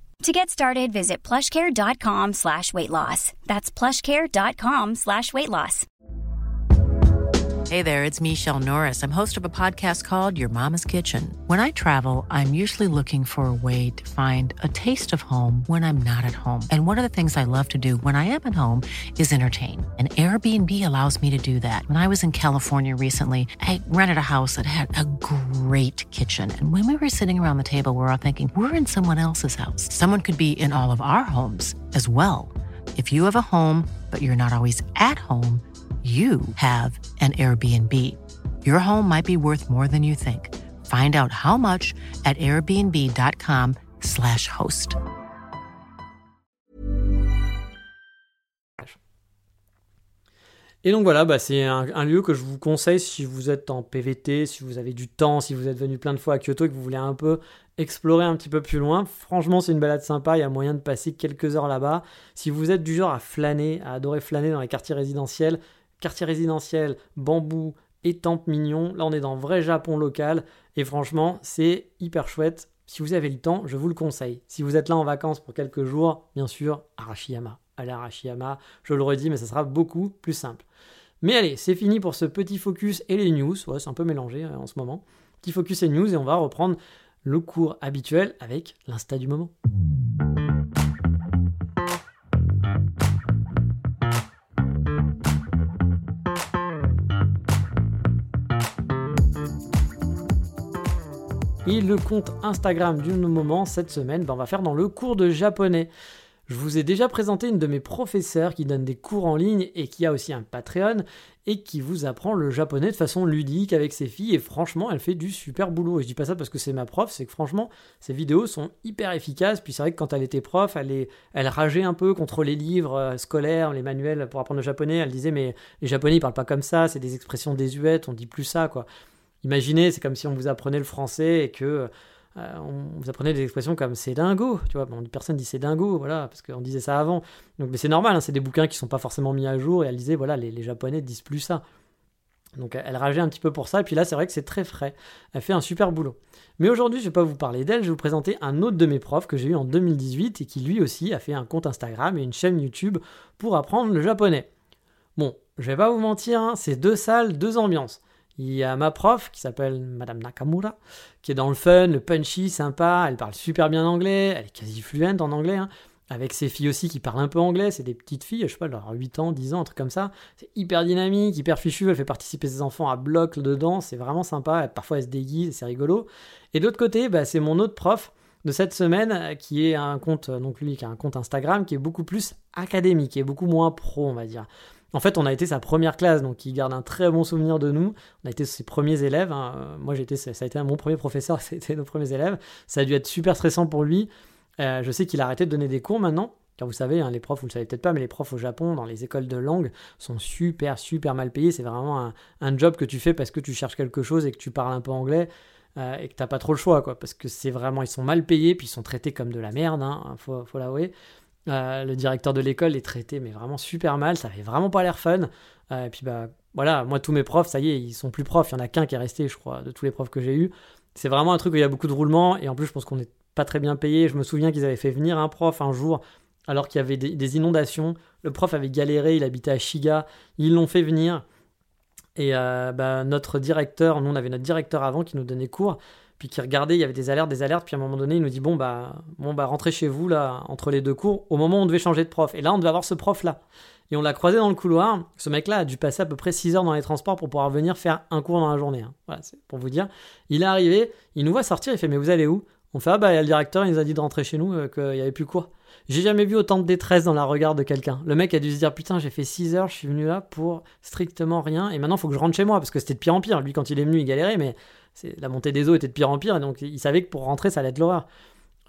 To get started, visit plushcare.com slash weight loss. That's plushcare.com slash weight loss. Hey there, it's Michelle Norris. I'm host of a podcast called Your Mama's Kitchen. When I travel, I'm usually looking for a way to find a taste of home when I'm not at home. And one of the things I love to do when I am at home is entertain. And Airbnb allows me to do that. When I was in California recently, I rented a house that had a great kitchen. And when we were sitting around the table, we we're all thinking, we're in someone else's house. Someone could be in all of our homes as well. If you have a home, but you're not always at home, you have an Airbnb. Your home might be worth more than you think. Find out how much at airbnb.com/slash host. Et donc voilà, bah c'est un, lieu que je vous conseille si vous êtes en PVT, si vous avez du temps, si vous êtes venu plein de fois à Kyoto et que vous voulez un peu explorer un petit peu plus loin. Franchement, c'est une balade sympa, il y a moyen de passer quelques heures là-bas. Si vous êtes du genre à flâner, à adorer flâner dans les quartiers résidentiels, quartier résidentiel, bambou, étampes mignon. Là, on est dans vrai Japon local. Et franchement, c'est hyper chouette. Si vous avez le temps, je vous le conseille. Si vous êtes là en vacances pour quelques jours, bien sûr, Arashiyama. Allez Arashiyama, je le redis, mais ça sera beaucoup plus simple. Mais allez, c'est fini pour ce petit focus et les news. Ouais, c'est un peu mélangé euh, en ce moment. Petit focus et news et on va reprendre le cours habituel avec l'insta du moment. Et le compte Instagram du moment cette semaine, ben, on va faire dans le cours de japonais. Je vous ai déjà présenté une de mes professeurs qui donne des cours en ligne et qui a aussi un Patreon et qui vous apprend le japonais de façon ludique avec ses filles et franchement elle fait du super boulot. Et je dis pas ça parce que c'est ma prof c'est que franchement ses vidéos sont hyper efficaces. Puis c'est vrai que quand elle était prof elle, rageait un peu contre les livres euh, scolaires les manuels pour apprendre le japonais. Elle disait mais les japonais ils parlent pas comme ça c'est des expressions désuètes on dit plus ça quoi. Imaginez, c'est comme si on vous apprenait le français et que euh, on vous apprenait des expressions comme c'est dingo, tu vois. Bon, personne dit c'est dingo, voilà, parce qu'on disait ça avant. Donc, mais c'est normal, hein, c'est des bouquins qui sont pas forcément mis à jour et elle disait, voilà, les, les Japonais disent plus ça. Donc elle rageait un petit peu pour ça, et puis là c'est vrai que c'est très frais. Elle fait un super boulot. Mais aujourd'hui je vais pas vous parler d'elle, je vais vous présenter un autre de mes profs que j'ai eu en 2018 et qui lui aussi a fait un compte Instagram et une chaîne YouTube pour apprendre le japonais. Bon, je vais pas vous mentir, hein, c'est deux salles, deux ambiances. Il y a ma prof qui s'appelle Madame Nakamura, qui est dans le fun, le punchy, sympa, elle parle super bien anglais, elle est quasi fluente en anglais, hein. Avec ses filles aussi qui parlent un peu anglais, c'est des petites filles, je sais pas, leur 8 ans, 10 ans, un truc comme ça. C'est hyper dynamique, hyper fichu, elle fait participer ses enfants à bloc dedans, c'est vraiment sympa, parfois elle se déguise, c'est rigolo. Et d'autre côté, bah, c'est mon autre prof de cette semaine euh, qui est un compte, euh, donc lui qui a un compte Instagram qui est beaucoup plus académique, qui est beaucoup moins pro, on va dire. En fait, on a été sa première classe, donc il garde un très bon souvenir de nous. On a été ses premiers élèves. Hein. Moi, j'étais, ça a été mon premier professeur, c'était nos premiers élèves. Ça a dû être super stressant pour lui. Euh, je sais qu'il a arrêté de donner des cours maintenant. Car vous savez, hein, les profs, vous le savez peut-être pas, mais les profs au Japon, dans les écoles de langue, sont super, super mal payés. C'est vraiment un, job que tu fais parce que tu cherches quelque chose et que tu parles un peu anglais euh, et que t'as pas trop le choix, quoi. Parce que c'est vraiment, ils sont mal payés, puis ils sont traités comme de la merde, hein, faut l'avouer. Euh, le directeur de l'école est traité, mais vraiment super mal. Ça avait vraiment pas l'air fun. et puis, bah, voilà, moi, tous mes profs, ça y est, ils sont plus profs. Il y en a qu'un qui est resté, je crois, de tous les profs que j'ai eu. C'est vraiment un truc où il y a beaucoup de roulements. Et en plus, je pense qu'on est pas très bien payé. Je me souviens qu'ils avaient fait venir un prof un jour alors qu'il y avait des, inondations. Le prof avait galéré, il habitait à Shiga. Ils l'ont fait venir. Et euh, bah, notre directeur, nous on avait notre directeur avant qui nous donnait cours, puis qui regardait, il y avait des alertes, des alertes, puis à un moment donné il nous dit bon bah bon bah rentrez chez vous là entre les deux cours, au moment où on devait changer de prof. Et là on devait avoir ce prof là. Et on l'a croisé dans le couloir. Ce mec-là a dû passer à peu près 6 heures dans les transports pour pouvoir venir faire un cours dans la journée. Hein. Voilà, c'est pour vous dire. Il est arrivé, il nous voit sortir, il fait mais vous allez où? On fait, ah bah, le directeur, il nous a dit de rentrer chez nous, euh, qu'il n'y avait plus cours. J'ai jamais vu autant de détresse dans la regard de quelqu'un. Le mec a dû se dire, putain, j'ai fait 6 heures, je suis venu là pour strictement rien, et maintenant, il faut que je rentre chez moi, parce que c'était de pire en pire. Lui, quand il est venu, il galérait, mais la montée des eaux était de pire en pire, et donc il savait que pour rentrer, ça allait être l'horreur.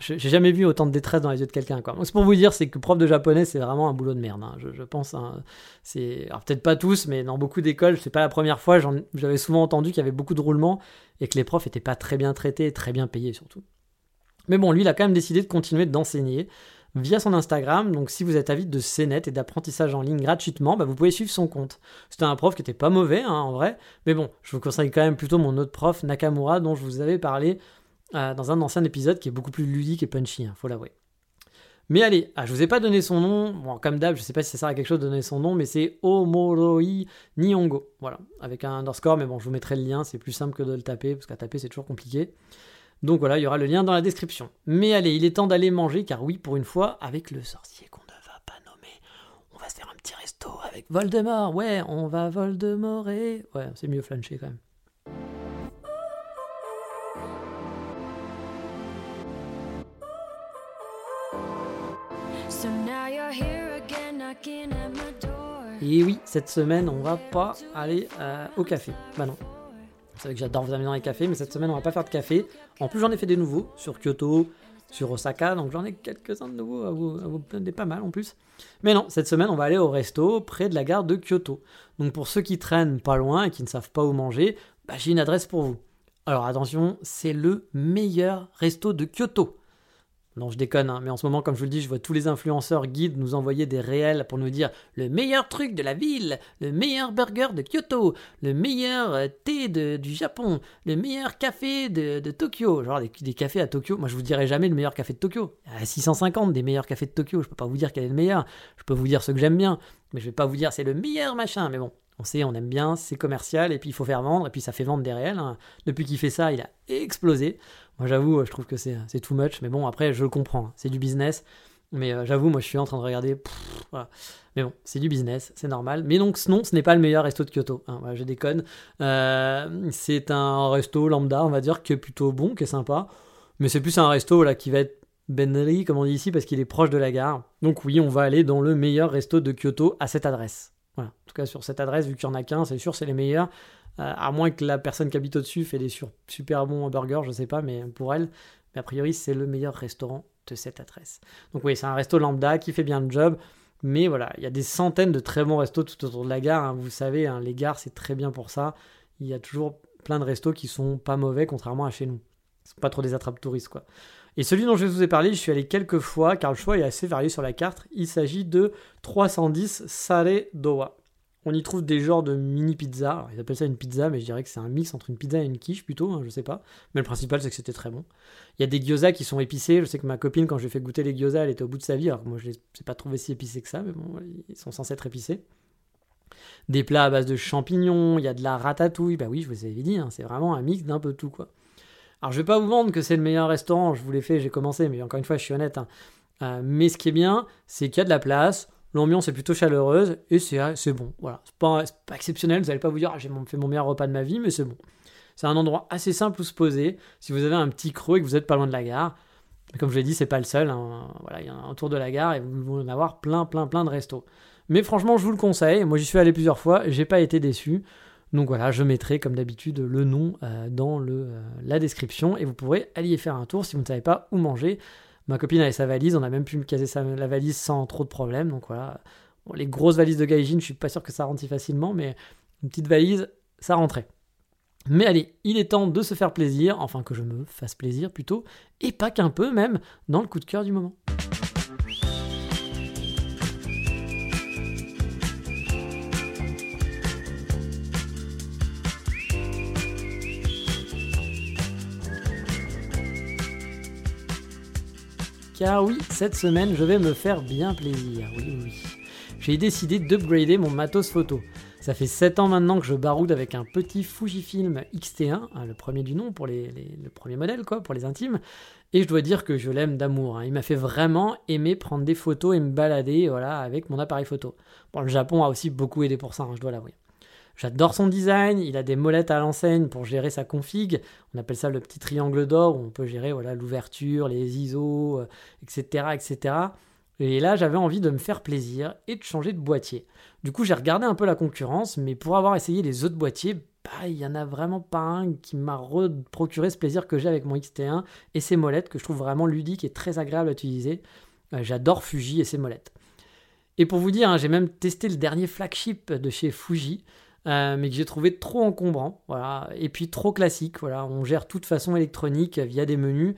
J'ai jamais vu autant de détresse dans les yeux de quelqu'un. C'est pour vous dire, c'est que prof de japonais, c'est vraiment un boulot de merde. Hein. Je, pense. Hein. c'est peut-être pas tous, mais dans beaucoup d'écoles, c'est pas la première fois. J'avais souvent entendu qu'il y avait beaucoup de roulements et que les profs étaient pas très bien traités, très bien payés surtout. Mais bon, lui, il a quand même décidé de continuer d'enseigner via son Instagram. Donc, si vous êtes avide de CNET et d'apprentissage en ligne gratuitement, bah, vous pouvez suivre son compte. C'était un prof qui était pas mauvais, hein, en vrai. Mais bon, je vous conseille quand même plutôt mon autre prof, Nakamura, dont je vous avais parlé euh, dans un ancien épisode qui est beaucoup plus ludique et punchy, hein, faut l'avouer. Mais allez, ah, je vous ai pas donné son nom. Bon, comme d'hab, je sais pas si ça sert à quelque chose de donner son nom, mais c'est Omoroi Nihongo. Voilà, avec un underscore, mais bon, je vous mettrai le lien, c'est plus simple que de le taper, parce qu'à taper, c'est toujours compliqué. Donc voilà, il y aura le lien dans la description. Mais allez, il est temps d'aller manger, car oui, pour une fois, avec le sorcier qu'on ne va pas nommer, on va se faire un petit resto avec Voldemort. Ouais, on va Voldemorer. Ouais, c'est mieux flancher quand même. Et oui, cette semaine, on va pas aller euh, au café. Bah non, c'est vrai que j'adore vous amener dans les cafés, mais cette semaine, on va pas faire de café. En plus, j'en ai fait des nouveaux sur Kyoto, sur Osaka, donc j'en ai quelques-uns de nouveaux à vous, à vous pas mal en plus. Mais non, cette semaine, on va aller au resto près de la gare de Kyoto. Donc pour ceux qui traînent pas loin et qui ne savent pas où manger, bah, j'ai une adresse pour vous. Alors attention, c'est le meilleur resto de Kyoto. Non, je déconne, hein, mais en ce moment, comme je vous le dis, je vois tous les influenceurs guides nous envoyer des réels pour nous dire le meilleur truc de la ville, le meilleur burger de Kyoto, le meilleur euh, thé du Japon, le meilleur café de, Tokyo. Genre des, cafés à Tokyo. Moi, je vous dirai jamais le meilleur café de Tokyo. Il y a 650 des meilleurs cafés de Tokyo. Je peux pas vous dire quel est le meilleur. Je peux vous dire ce que j'aime bien, mais je vais pas vous dire c'est le meilleur machin. Mais bon, on sait, on aime bien, c'est commercial, et puis il faut faire vendre, et puis ça fait vendre des réels. Hein. Depuis qu'il fait ça, il a explosé. Moi, j'avoue, je trouve que c'est too much, mais bon, après, je le comprends, hein. c'est du business. Mais euh, j'avoue, moi, je suis en train de regarder. Mais bon, c'est du business, c'est normal. Mais donc, non, ce n'est pas le meilleur resto de Kyoto. Hein. je déconne. Euh, c'est un resto lambda, on va dire, qui est plutôt bon, qui est sympa. Mais c'est plus un resto là qui va être Benri, comme on dit ici, parce qu'il est proche de la gare. Donc oui, on va aller dans le meilleur resto de Kyoto à cette adresse. Voilà. En tout cas, sur cette adresse, vu qu'il n'y en a qu'un, c'est sûr, c'est les meilleurs. Euh, à moins que la personne qui habite au-dessus fait des super bons burgers, je sais pas, mais pour elle. Mais a priori, c'est le meilleur restaurant de cette adresse. Donc oui, c'est un resto lambda qui fait bien le job. Mais voilà, il y a des centaines de très bons restos tout autour de la gare. Hein. Vous savez, hein, les gares, c'est très bien pour ça. Il y a toujours plein de restos qui sont pas mauvais, contrairement à chez nous. sont pas trop des attrapes touristes quoi. Et celui dont je vous ai parlé, je suis allé quelques fois car le choix est assez varié sur la carte. Il s'agit de 310 Sare Dowa. On y trouve des genres de mini pizza. Alors, ils appellent ça une pizza, mais je dirais que c'est un mix entre une pizza et une quiche plutôt, hein, je sais pas. Mais le principal, c'est que c'était très bon. Il y a des gyoza qui sont épicés. Je sais que ma copine, quand je lui ai fait goûter les gyoza, elle était au bout de sa vie. Alors que moi, je ne les ai pas trouvé si épicés que ça, mais bon, ils sont censés être épicés. Des plats à base de champignons, il y a de la ratatouille. Bah oui, je vous avais dit, hein, c'est vraiment un mix d'un peu tout, quoi. Alors, je vais pas vous vendre que c'est le meilleur restaurant. Je vous l'ai fait, j'ai commencé, mais encore une fois, je suis honnête. Hein. Euh, mais ce qui est bien, c'est qu'il y a de la place. L'ambiance est plutôt chaleureuse et c'est bon. Voilà, c'est pas, pas, exceptionnel. Vous n'allez pas vous dire ah, j'ai fait mon meilleur repas de ma vie, mais c'est bon. C'est un endroit assez simple où se poser. Si vous avez un petit creux et que vous êtes pas loin de la gare, comme je l'ai dit, c'est pas le seul. Hein. Voilà, il y a un tour de la gare et vous allez en avoir plein, plein, plein de restos. Mais franchement, je vous le conseille. Moi, j'y suis allé plusieurs fois. J'ai pas été déçu. Donc voilà, je mettrai comme d'habitude le nom euh, dans euh, la description et vous pourrez aller y faire un tour si vous ne savez pas où manger. Ma copine avait sa valise, on a même pu me caser la valise sans trop de problèmes. Donc voilà, les grosses valises de Gaijin, je suis pas sûr que ça rentre facilement, mais une petite valise, ça rentrait. Mais allez, il est temps de se faire plaisir, enfin que je me fasse plaisir plutôt, et pas qu'un peu même, dans le coup de cœur du moment. Car oui, cette semaine, je vais me faire bien plaisir. Oui, oui. J'ai décidé d'upgrader mon matos photo. Ça fait 7 ans maintenant que je baroude avec un petit Fujifilm X-T1, hein, le premier du nom pour les, le premier modèle, quoi, pour les intimes. Et je dois dire que je l'aime d'amour. Hein. Il m'a fait vraiment aimer prendre des photos et me balader voilà, avec mon appareil photo. Bon, le Japon a aussi beaucoup aidé pour ça, hein, je dois l'avouer. J'adore son design, il a des molettes à l'enseigne pour gérer sa config. On appelle ça le petit triangle d'or où on peut gérer voilà l'ouverture, les ISO, etc., euh, etc. Et là, j'avais envie de me faire plaisir et de changer de boîtier. Du coup, j'ai regardé un peu la concurrence, mais pour avoir essayé les autres boîtiers, bah, il n'y en a vraiment pas un qui m'a procuré ce plaisir que j'ai avec mon XT1 et ses molettes que je trouve vraiment ludique et très agréable à utiliser. Euh, j'adore Fuji et ses molettes. Et pour vous dire, hein, j'ai même testé le dernier flagship de chez Fuji. Euh, mais que j'ai trouvé trop encombrant, voilà, et puis trop classique, voilà, on gère toute façon électronique via des menus,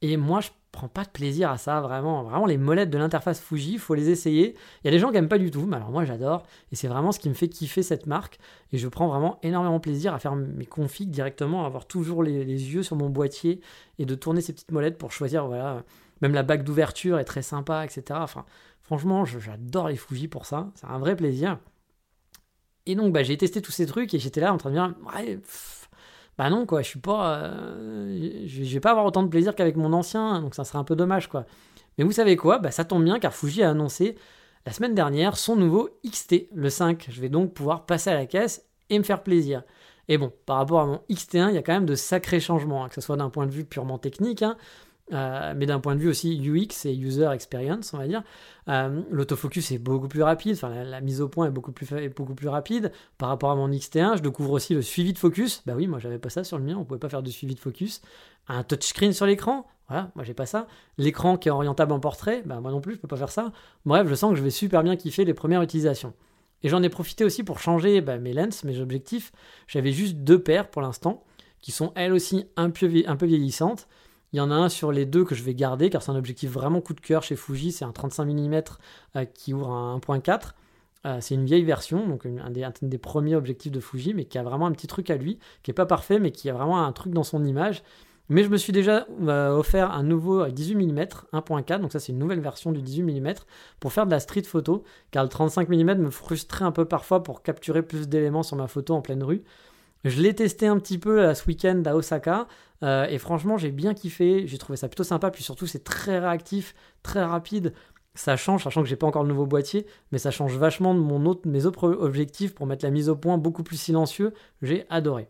et moi je prends pas de plaisir à ça, vraiment, vraiment les molettes de l'interface Fuji, faut les essayer, il y a des gens qui aiment pas du tout, mais alors moi j'adore, et c'est vraiment ce qui me fait kiffer cette marque, et je prends vraiment énormément plaisir à faire mes configs directement, à avoir toujours les, yeux sur mon boîtier, et de tourner ces petites molettes pour choisir, voilà, même la bague d'ouverture est très sympa, etc. Enfin, franchement, j'adore les Fuji pour ça, c'est un vrai plaisir. Et donc, bah, j'ai testé tous ces trucs et j'étais là en train de dire, ouais, bah non, quoi, je suis pas. Euh, je vais pas avoir autant de plaisir qu'avec mon ancien, donc ça serait un peu dommage, quoi. Mais vous savez quoi? Bah ça tombe bien car Fuji a annoncé la semaine dernière son nouveau XT, le 5. Je vais donc pouvoir passer à la caisse et me faire plaisir. Et bon, par rapport à mon XT1, il y a quand même de sacrés changements, hein, que ce soit d'un point de vue purement technique, hein, euh, mais d'un point de vue aussi UX et user experience, on va dire, euh, l'autofocus est beaucoup plus rapide, enfin la, mise au point est beaucoup plus, beaucoup plus rapide par rapport à mon XT1. Je découvre aussi le suivi de focus. Bah oui, moi j'avais pas ça sur le mien, on pouvait pas faire de suivi de focus. Un touchscreen sur l'écran, voilà, moi j'ai pas ça. L'écran qui est orientable en portrait, bah moi non plus, je peux pas faire ça. Bref, je sens que je vais super bien kiffer les premières utilisations. Et j'en ai profité aussi pour changer bah, mes lens, mes objectifs. J'avais juste deux paires pour l'instant, qui sont elles aussi un peu, un peu vieillissantes. Il y en a un sur les deux que je vais garder car c'est un objectif vraiment coup de cœur chez Fuji. C'est un 35 mm euh, qui ouvre un 1.4. Euh, c'est une vieille version, donc un des, premiers objectifs de Fuji, mais qui a vraiment un petit truc à lui, qui est pas parfait, mais qui a vraiment un truc dans son image. Mais je me suis déjà euh, offert un nouveau 18 mm 1.4, donc ça c'est une nouvelle version du 18 mm pour faire de la street photo, car le 35 mm me frustrait un peu parfois pour capturer plus d'éléments sur ma photo en pleine rue. Je l'ai testé un petit peu ce week-end à Osaka. Euh, et franchement, j'ai bien kiffé. J'ai trouvé ça plutôt sympa. Puis surtout, c'est très réactif, très rapide. Ça change, sachant que j'ai pas encore le nouveau boîtier, mais ça change vachement de mon autre, mes autres objectifs pour mettre la mise au point beaucoup plus silencieux. J'ai adoré.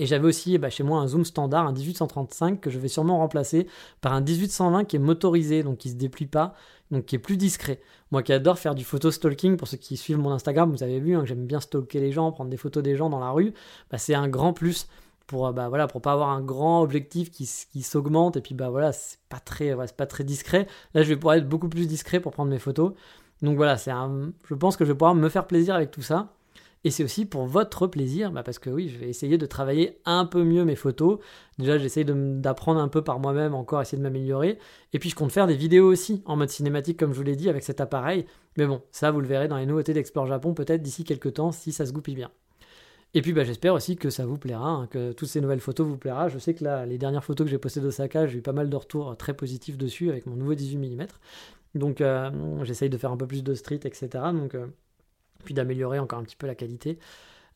Et j'avais aussi bah, chez moi un zoom standard, un 1835, que je vais sûrement remplacer par un 1820 qui est motorisé, donc qui se déplie pas, donc qui est plus discret. Moi qui adore faire du photo stalking, pour ceux qui suivent mon Instagram, vous avez vu hein, que j'aime bien stalker les gens, prendre des photos des gens dans la rue, bah, c'est un grand plus pour euh, bah voilà pour pas avoir un grand objectif qui, qui s'augmente et puis bah voilà c'est pas très c'est pas très discret. Là je vais pouvoir être beaucoup plus discret pour prendre mes photos. Donc voilà c'est un je pense que je vais pouvoir me faire plaisir avec tout ça Et c'est aussi pour votre plaisir, bah, parce que oui, je vais essayer de travailler un peu mieux mes photos. Déjà, j'essaye d'apprendre un peu par moi-même, encore essayer de m'améliorer. Et puis, je compte faire des vidéos aussi en mode cinématique, comme je vous l'ai dit, avec cet appareil. Mais bon, ça, vous le verrez dans les nouveautés d'Explore Japon, peut-être d'ici quelques temps, si ça se goupille bien. Et puis bah, j'espère aussi que ça vous plaira, hein, que toutes ces nouvelles photos vous plaira. Je sais que là, les dernières photos que j'ai postées d'Osaka, j'ai eu pas mal de retours très positifs dessus avec mon nouveau 18 mm. Donc euh, j'essaye de faire un peu plus de street, etc. Donc, euh, puis d'améliorer encore un petit peu la qualité.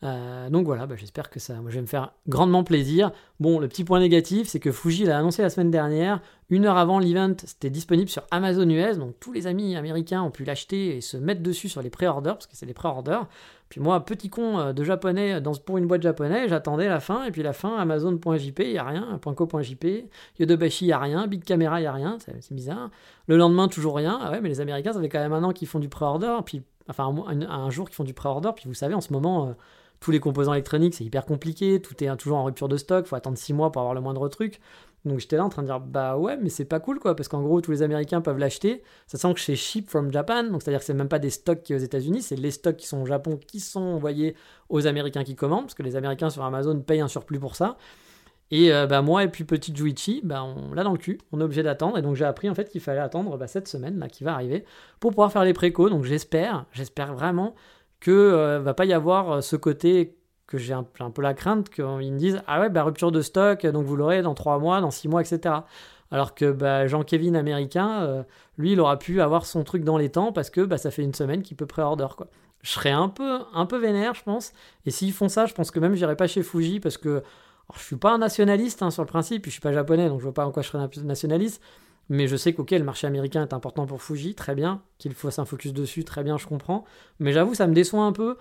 Euh, donc voilà, bah, j'espère que ça, moi, je vais me faire grandement plaisir. Bon, le petit point négatif, c'est que Fuji l'a annoncé la semaine dernière, une heure avant l'event, c'était disponible sur Amazon US, donc tous les amis américains ont pu l'acheter et se mettre dessus sur les pré-orders, parce que c'est les pré-orders. Puis moi, petit con euh, de japonais dans, pour une boîte japonais, j'attendais la fin, et puis la fin, Amazon.jp, il n'y a rien, .co.jp, Yodobashi, il n'y a rien, Big Camera, il n'y a rien, c'est bizarre. Le lendemain, toujours rien. Ah ouais, mais les Américains, ça fait quand même un an qu'ils font du pré-order, puis enfin un, jour qu'ils font du pré-order, puis vous savez, en ce moment... Euh, tous les composants électroniques, c'est hyper compliqué, tout est toujours en rupture de stock, faut attendre 6 mois pour avoir le moindre truc. Donc j'étais là en train de dire bah ouais mais c'est pas cool quoi parce qu'en gros tous les Américains peuvent l'acheter. Ça sent que c'est ship from Japan donc c'est-à-dire que c'est même pas des stocks qui aux États-Unis, c'est les stocks qui sont au Japon qui sont envoyés aux Américains qui commandent parce que les Américains sur Amazon payent un surplus pour ça. Et euh, bah moi et puis petit Juichi, bah on l'a dans le cul, on est obligé d'attendre et donc j'ai appris en fait qu'il fallait attendre bah, cette semaine là qui va arriver pour pouvoir faire les précos. Donc j'espère, j'espère vraiment que euh, va pas y avoir euh, ce côté que j'ai un, peu la crainte qu'ils me disent Ah ouais, bah, rupture de stock, donc vous l'aurez dans 3 mois, dans 6 mois, etc. Alors que bah, Jean-Kévin américain, lui, il aura pu avoir son truc dans les temps parce que bah, ça fait une semaine qu'il peut pré-order. Quoi. Je serais un peu, un peu vénère, je pense. Et s'ils font ça, je pense que même j'irai pas chez Fuji parce que je suis pas un nationaliste hein, sur le principe, je suis pas japonais, donc je vois pas en quoi je serais nationaliste. Mais je sais qu'ok, le marché américain est important pour Fuji, très bien, qu'il faut un focus dessus, très bien, je comprends. Mais j'avoue, ça me déçoit un peu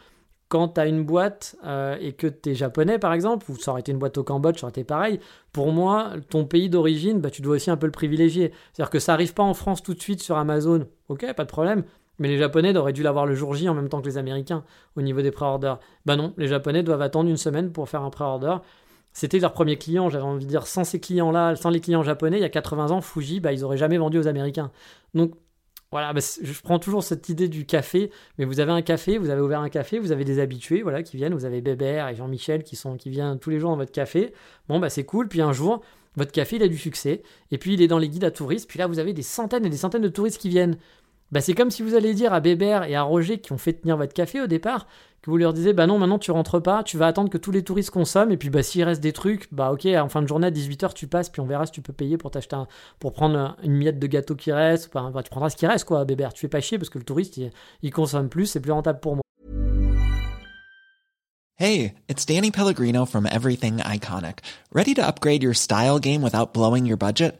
quand tu as une boîte euh, et que tu es japonais, par exemple, ou ça aurait été une boîte au Cambodge, ça aurait été pareil, pour moi, ton pays d'origine, bah, tu dois aussi un peu le privilégier. C'est-à-dire que ça arrive pas en France tout de suite sur Amazon, ok, pas de problème, mais les Japonais auraient dû l'avoir le jour J en même temps que les Américains au niveau des pré-orders. Bah non, les Japonais doivent attendre une semaine pour faire un pré-order. C'était leur premier client, j'avais envie de dire, sans ces clients-là, sans les clients japonais, il y a 80 ans, Fuji, bah, ils auraient jamais vendu aux Américains. Donc voilà, bah, je prends toujours cette idée du café, mais vous avez un café, vous avez ouvert un café, vous avez des habitués, voilà, qui viennent, vous avez Bébert et Jean-Michel qui qui viennent tous les jours dans votre café. Bon bah c'est cool, puis un jour, votre café il a du succès, et puis il est dans les guides à touristes, puis là vous avez des centaines et des centaines de touristes qui viennent. Bah c'est comme si vous allez dire à Bébert et à Roger qui ont fait tenir votre café au départ, que vous leur disiez bah non maintenant tu rentres pas, tu vas attendre que tous les touristes consomment et puis bah s'il reste des trucs, bah ok en fin de journée à 18h tu passes puis on verra si tu peux payer pour t'acheter pour prendre une miette de gâteau qui reste, bah, tu prendras ce qui reste quoi Bébert, tu fais pas chier parce que le touriste il, consomme plus, c'est plus rentable pour moi. Hey, it's Danny Pellegrino from Everything Iconic. Ready to upgrade your style game without blowing your budget?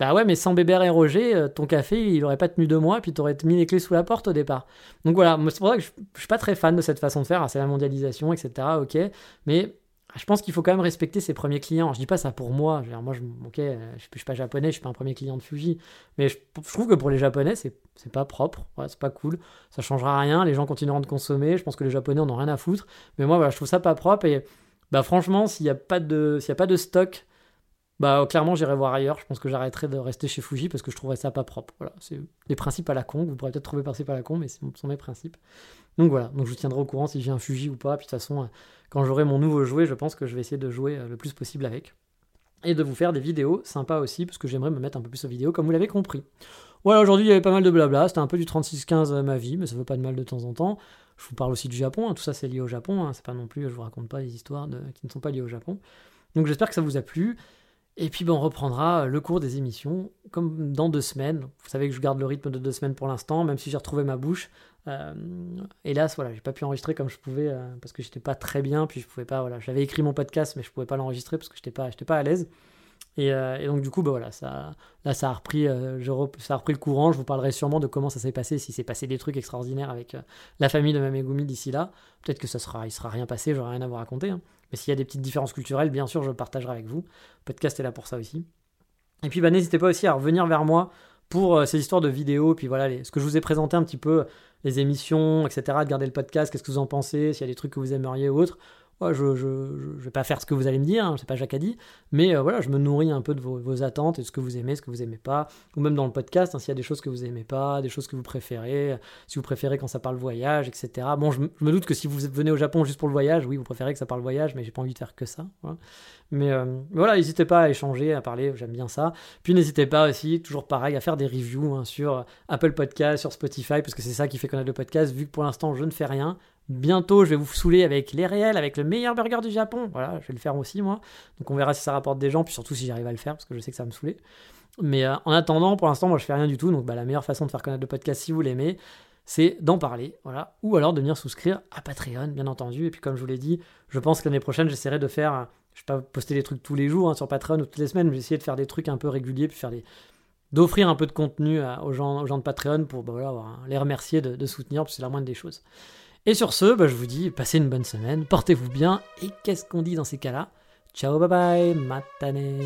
Bah ouais, mais sans Bébert et Roger, euh, ton café, il aurait pas tenu deux mois, puis t'aurais mis les clés sous la porte au départ. Donc voilà, c'est pour ça que je, je, suis pas très fan de cette façon de faire. c'est la mondialisation, etc. Ok, mais je pense qu'il faut quand même respecter ses premiers clients. Je dis pas ça pour moi. Je moi, je, ok, je, suis pas japonais, je suis pas un premier client de Fuji, mais je, trouve que pour les Japonais, c'est pas propre, ouais, c'est pas cool. Ça changera rien. Les gens continueront de consommer. Je pense que les Japonais en ont rien à foutre. Mais moi, voilà, je trouve ça pas propre et bah franchement, s'il n'y a s'il y a pas de stock bah clairement j'irai voir ailleurs. Je pense que j'arrêterai de rester chez Fuji parce que je trouverais ça pas propre. Voilà, c'est des principes à la con. Vous pourrez peut-être trouver principes à la con, mais ce sont mes principes. Donc voilà, donc je vous tiendrai au courant si j'ai un Fuji ou pas. Puis de toute façon, euh, quand j'aurai mon nouveau jouet, je pense que je vais essayer de jouer euh, le plus possible avec. Et de vous faire des vidéos sympas aussi, parce que j'aimerais me mettre un peu plus aux vidéos, comme vous l'avez compris. Voilà, aujourd'hui il y avait pas mal de blabla, c'était un peu du 36-15 euh, ma vie, mais ça fait pas de mal de temps en temps. Je vous parle aussi du Japon, hein. tout ça c'est lié au Japon, hein. c'est pas non plus, je vous raconte pas des histoires qui ne sont pas liées au Japon. Donc j'espère que ça vous a plu. Et puis ben, on reprendra le cours des émissions comme dans deux semaines. Vous savez que je garde le rythme de deux semaines pour l'instant, même si j'ai retrouvé ma bouche. Euh, hélas, voilà, j'ai pas pu enregistrer comme je pouvais euh, parce que j'étais pas très bien, puis je pouvais pas. Voilà, j'avais écrit mon podcast, mais je pouvais pas l'enregistrer parce que j'étais pas, pas à l'aise. Et, euh, donc du coup, bah voilà, ça, là ça a, repris, ça a repris le courant. Je vous parlerai sûrement de comment ça s'est passé, si s'est passé des trucs extraordinaires avec la famille de Mamegumi d'ici là. Peut-être que ça sera, il sera rien passé, j'aurai rien à vous raconter. Hein. Mais s'il y a des petites différences culturelles, bien sûr, je partagerai avec vous. Le podcast est là pour ça aussi. Et puis bah, n'hésitez pas aussi à revenir vers moi pour ces histoires de vidéos, puis voilà, ce que je vous ai présenté un petit peu, les émissions, etc., de garder le podcast, qu'est-ce que vous en pensez, s'il y a des trucs que vous aimeriez ou autre je, je, vais pas faire ce que vous allez me dire, hein, c'est pas Jacques a dit, mais euh, voilà, je me nourris un peu de vos, attentes et de ce que vous aimez, ce que vous aimez pas, ou même dans le podcast, hein, s'il y a des choses que vous aimez pas, des choses que vous préférez, si vous préférez quand ça parle voyage, etc. Bon, je, me doute que si vous venez au Japon juste pour le voyage, oui, vous préférez que ça parle voyage, mais j'ai pas envie de faire que ça. Mais euh, voilà, n'hésitez pas à échanger, à parler, j'aime bien ça. Puis n'hésitez pas aussi, toujours pareil, à faire des reviews hein, sur Apple Podcast, sur Spotify, parce que c'est ça qui fait connaître le podcast, vu que pour l'instant je ne fais rien. Bientôt, je vais vous saouler avec les réels, avec le meilleur burger du Japon. Voilà, je vais le faire aussi, moi. Donc on verra si ça rapporte des gens, puis surtout si j'arrive à le faire, parce que je sais que ça va me saouler. Mais euh, en attendant, pour l'instant, moi, je fais rien du tout. Donc bah, la meilleure façon de faire connaître le podcast, si vous l'aimez, c'est d'en parler, voilà, ou alors de venir souscrire à Patreon, bien entendu. Et puis comme je vous l'ai dit, je pense que l'année prochaine, j'essaierai de faire, je vais pas poster des trucs tous les jours hein, sur Patreon ou toutes les semaines, mais essayer de faire des trucs un peu réguliers, puis faire d'offrir un peu de contenu aux, gens, aux gens de Patreon pour bah, voilà, les remercier de, soutenir, parce c'est la moindre des choses. Et sur ce, bah, je vous dis, passez une bonne semaine, portez-vous bien, et qu'est-ce qu'on dit dans ces cas-là? Ciao, bye bye, matane